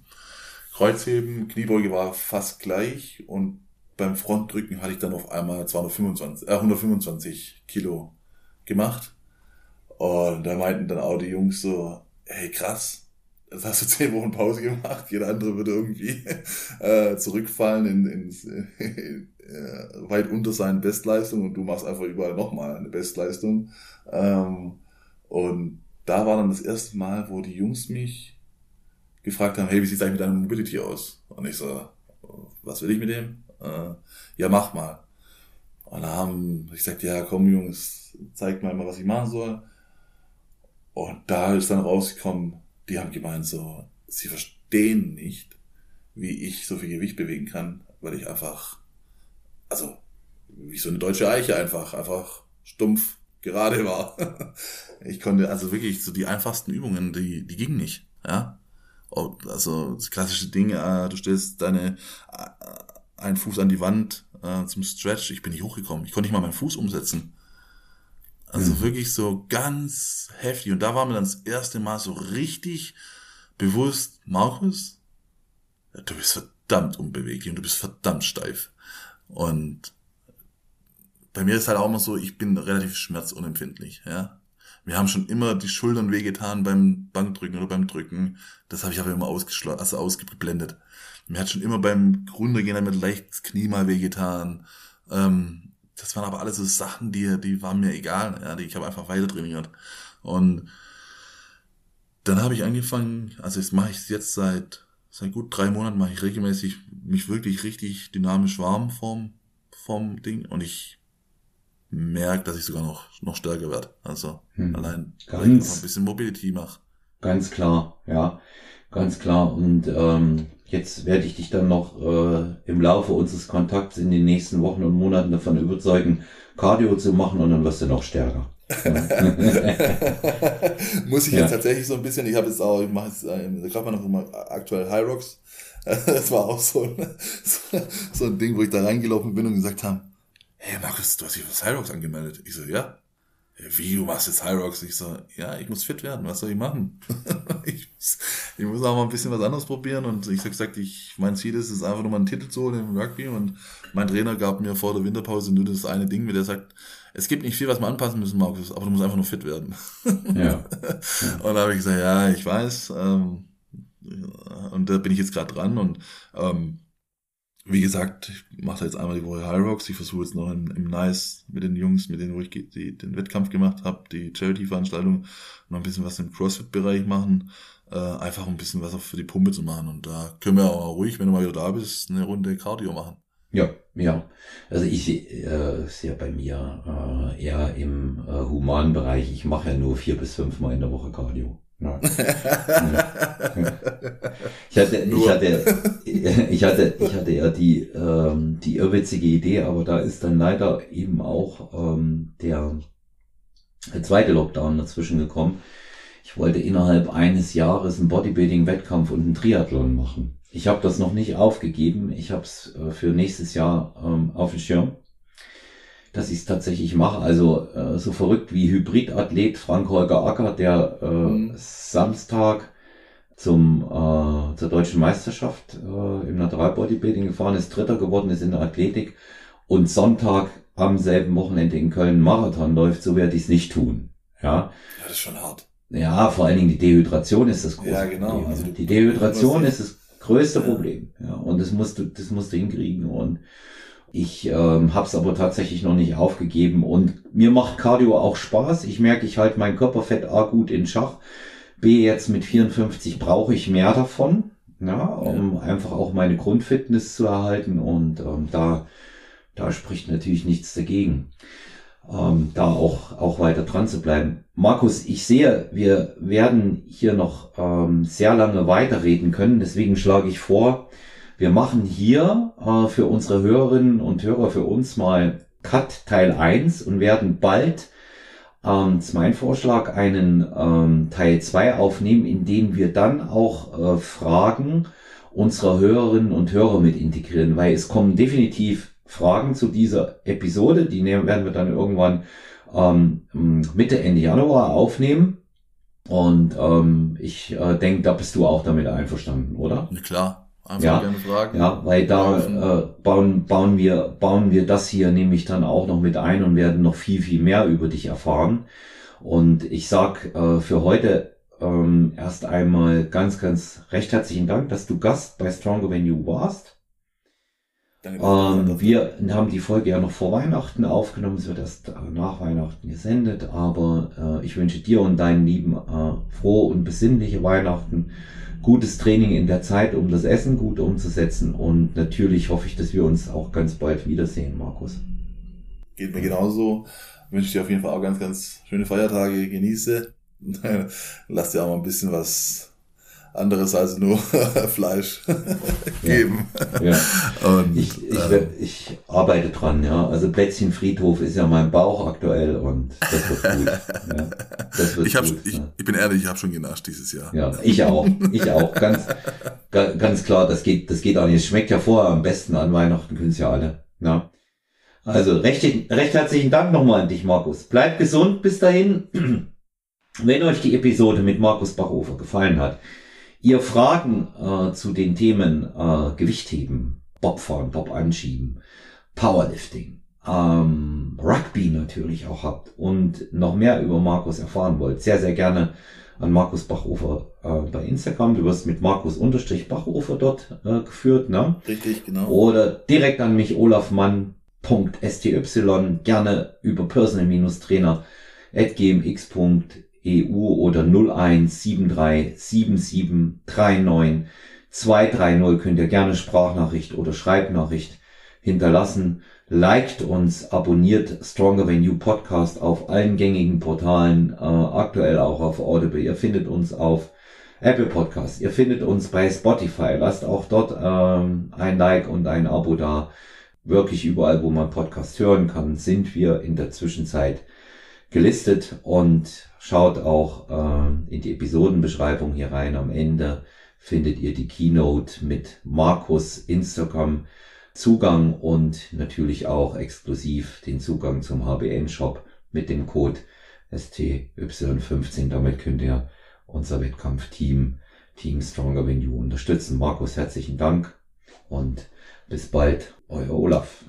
Kreuzheben, Kniebeuge war fast gleich und beim Frontdrücken hatte ich dann auf einmal 225, äh, 125 Kilo gemacht. Und da meinten dann auch die Jungs so, hey krass, das hast du zehn Wochen Pause gemacht, jeder andere würde irgendwie äh, zurückfallen in, in äh, weit unter seinen Bestleistungen und du machst einfach überall nochmal eine Bestleistung. Ähm, und da war dann das erste Mal, wo die Jungs mich gefragt haben, hey, wie sieht's eigentlich mit deiner Mobility aus? Und ich so, was will ich mit dem? Äh, ja, mach mal. Und da haben ich gesagt, ja, komm Jungs, zeigt mir mal, was ich machen soll. Und da ist dann rausgekommen, die haben gemeint so, sie verstehen nicht, wie ich so viel Gewicht bewegen kann, weil ich einfach, also, wie so eine deutsche Eiche einfach, einfach stumpf gerade war. ich konnte also wirklich so die einfachsten Übungen, die, die gingen nicht, ja. Also, das klassische Ding, äh, du stellst deine, äh, einen Fuß an die Wand äh, zum Stretch. Ich bin nicht hochgekommen. Ich konnte nicht mal meinen Fuß umsetzen. Also mhm. wirklich so ganz heftig. Und da war mir dann das erste Mal so richtig bewusst, Markus, du bist verdammt unbeweglich und du bist verdammt steif. Und bei mir ist halt auch immer so, ich bin relativ schmerzunempfindlich, ja. Mir haben schon immer die Schultern wehgetan beim Bankdrücken oder beim Drücken. Das habe ich aber immer ausgeschlossen, also ausgeblendet. Mir hat schon immer beim Runtergehen damit leicht das Knie mal wehgetan. Ähm, das waren aber alles so Sachen, die, die waren mir egal. Ja, die, ich habe einfach weiter trainiert. Und dann habe ich angefangen, also jetzt mache ich es jetzt seit, seit gut drei Monaten, mache ich regelmäßig mich wirklich richtig dynamisch warm vom, vom Ding. Und ich merke, dass ich sogar noch, noch stärker werde. Also hm. allein, ganz, weil ich noch ein bisschen Mobility mache. Ganz klar, ja. Ganz klar. Und ähm, Jetzt werde ich dich dann noch äh, im Laufe unseres Kontakts in den nächsten Wochen und Monaten davon überzeugen, Cardio zu machen und dann wirst du noch stärker. Muss ich ja. jetzt tatsächlich so ein bisschen, ich habe jetzt auch, ich mache jetzt äh, gerade mal noch immer aktuell High Rocks. Das war auch so ein, so ein Ding, wo ich da reingelaufen bin und gesagt haben, hey Markus, du hast dich für High Rocks angemeldet. Ich so, ja wie, du machst jetzt High Rocks? Ich so, ja, ich muss fit werden, was soll ich machen? ich, muss, ich muss auch mal ein bisschen was anderes probieren und ich habe gesagt, ich, mein Ziel ist es einfach nur mal einen Titel zu holen im Rugby und mein Trainer gab mir vor der Winterpause nur das eine Ding, mit der sagt, es gibt nicht viel, was wir anpassen müssen, Markus, aber du musst einfach nur fit werden. ja. Und da habe ich gesagt, ja, ich weiß, ähm, und da bin ich jetzt gerade dran und ähm, wie gesagt, ich mache jetzt einmal die Woche High Rocks. Ich versuche jetzt noch im, im Nice mit den Jungs, mit denen wo ich die, den Wettkampf gemacht habe, die Charity-Veranstaltung, noch ein bisschen was im CrossFit-Bereich machen. Äh, einfach ein bisschen was auch für die Pumpe zu machen. Und da können wir auch ruhig, wenn du mal wieder da bist, eine Runde Cardio machen. Ja, ja. Also ich äh, sehe bei mir äh, eher im äh, humanen Bereich, ich mache ja nur vier bis fünf Mal in der Woche Cardio. Ich hatte, ich hatte, ich hatte, ich hatte ja die, ähm, die irrwitzige Idee, aber da ist dann leider eben auch ähm, der, der zweite Lockdown dazwischen gekommen. Ich wollte innerhalb eines Jahres einen Bodybuilding-Wettkampf und einen Triathlon machen. Ich habe das noch nicht aufgegeben. Ich habe es äh, für nächstes Jahr ähm, auf dem Schirm dass ich es tatsächlich mache. Also äh, so verrückt wie Hybridathlet Frank-Holger Acker, der äh, mhm. Samstag zum äh, zur deutschen Meisterschaft äh, im Natural Bodybuilding gefahren ist, Dritter geworden ist in der Athletik und Sonntag am selben Wochenende in Köln Marathon läuft, so werde ich es nicht tun. Ja. ja, das ist schon hart. Ja, vor allen Dingen die Dehydration ist das große ja, genau. Problem. Also die Dehydration ist das größte ja. Problem. Ja, und das musst du, das musst du hinkriegen und ich ähm, habe es aber tatsächlich noch nicht aufgegeben und mir macht Cardio auch Spaß. Ich merke, ich halte mein Körperfett A gut in Schach. B jetzt mit 54 brauche ich mehr davon, ja, um ja. einfach auch meine Grundfitness zu erhalten und ähm, da da spricht natürlich nichts dagegen, ähm, da auch, auch weiter dran zu bleiben. Markus, ich sehe, wir werden hier noch ähm, sehr lange weiterreden können, deswegen schlage ich vor, wir machen hier äh, für unsere Hörerinnen und Hörer, für uns mal Cut Teil 1 und werden bald, ähm, ist mein Vorschlag, einen ähm, Teil 2 aufnehmen, in dem wir dann auch äh, Fragen unserer Hörerinnen und Hörer mit integrieren, weil es kommen definitiv Fragen zu dieser Episode, die nehmen, werden wir dann irgendwann ähm, Mitte, Ende Januar aufnehmen. Und ähm, ich äh, denke, da bist du auch damit einverstanden, oder? Klar. Einfach ja, gerne fragen. Ja, weil da äh, bauen, bauen, wir, bauen wir das hier nämlich dann auch noch mit ein und werden noch viel, viel mehr über dich erfahren. Und ich sag äh, für heute ähm, erst einmal ganz, ganz recht herzlichen Dank, dass du Gast bei Stronger When You warst. Danke, ähm, wir haben die Folge ja noch vor Weihnachten aufgenommen, es wird erst äh, nach Weihnachten gesendet, aber äh, ich wünsche dir und deinen Lieben äh, frohe und besinnliche Weihnachten gutes Training in der Zeit, um das Essen gut umzusetzen. Und natürlich hoffe ich, dass wir uns auch ganz bald wiedersehen, Markus. Geht mir genauso. Wünsche dir auf jeden Fall auch ganz, ganz schöne Feiertage. Genieße. Lass dir auch mal ein bisschen was anderes als nur Fleisch geben. Ja. Und, ich, ich, äh, ich, arbeite dran, ja. Also Plätzchenfriedhof ist ja mein Bauch aktuell und das wird gut. ja. das wird ich, gut, ich, ja. ich bin ehrlich, ich habe schon genascht dieses Jahr. Ja, ich auch. Ich auch. Ganz, ganz klar, das geht, das geht auch nicht. Es schmeckt ja vorher am besten an Weihnachten, können es ja alle. Ja. Also recht, recht herzlichen Dank nochmal an dich, Markus. Bleib gesund bis dahin. Wenn euch die Episode mit Markus Bachhofer gefallen hat, ihr Fragen äh, zu den Themen äh, Gewichtheben, Bobfahren, Bob anschieben, Powerlifting, ähm, Rugby natürlich auch habt und noch mehr über Markus erfahren wollt, sehr, sehr gerne an Markus Bachhofer äh, bei Instagram. Du wirst mit Markus Unterstrich Bachhofer dort äh, geführt, ne? Richtig, genau. Oder direkt an mich olafmann.sty, gerne über personal-trainer at gmx.de EU oder 01737739 könnt ihr gerne Sprachnachricht oder Schreibnachricht hinterlassen. Liked uns, abonniert Stronger Than You Podcast auf allen gängigen Portalen, äh, aktuell auch auf Audible. Ihr findet uns auf Apple Podcast, ihr findet uns bei Spotify. Lasst auch dort ähm, ein Like und ein Abo da. Wirklich überall, wo man Podcast hören kann, sind wir in der Zwischenzeit gelistet und schaut auch äh, in die Episodenbeschreibung hier rein. Am Ende findet ihr die Keynote mit Markus Instagram Zugang und natürlich auch exklusiv den Zugang zum HBN Shop mit dem Code STY15. Damit könnt ihr unser Wettkampfteam Team Stronger You unterstützen. Markus, herzlichen Dank und bis bald, euer Olaf.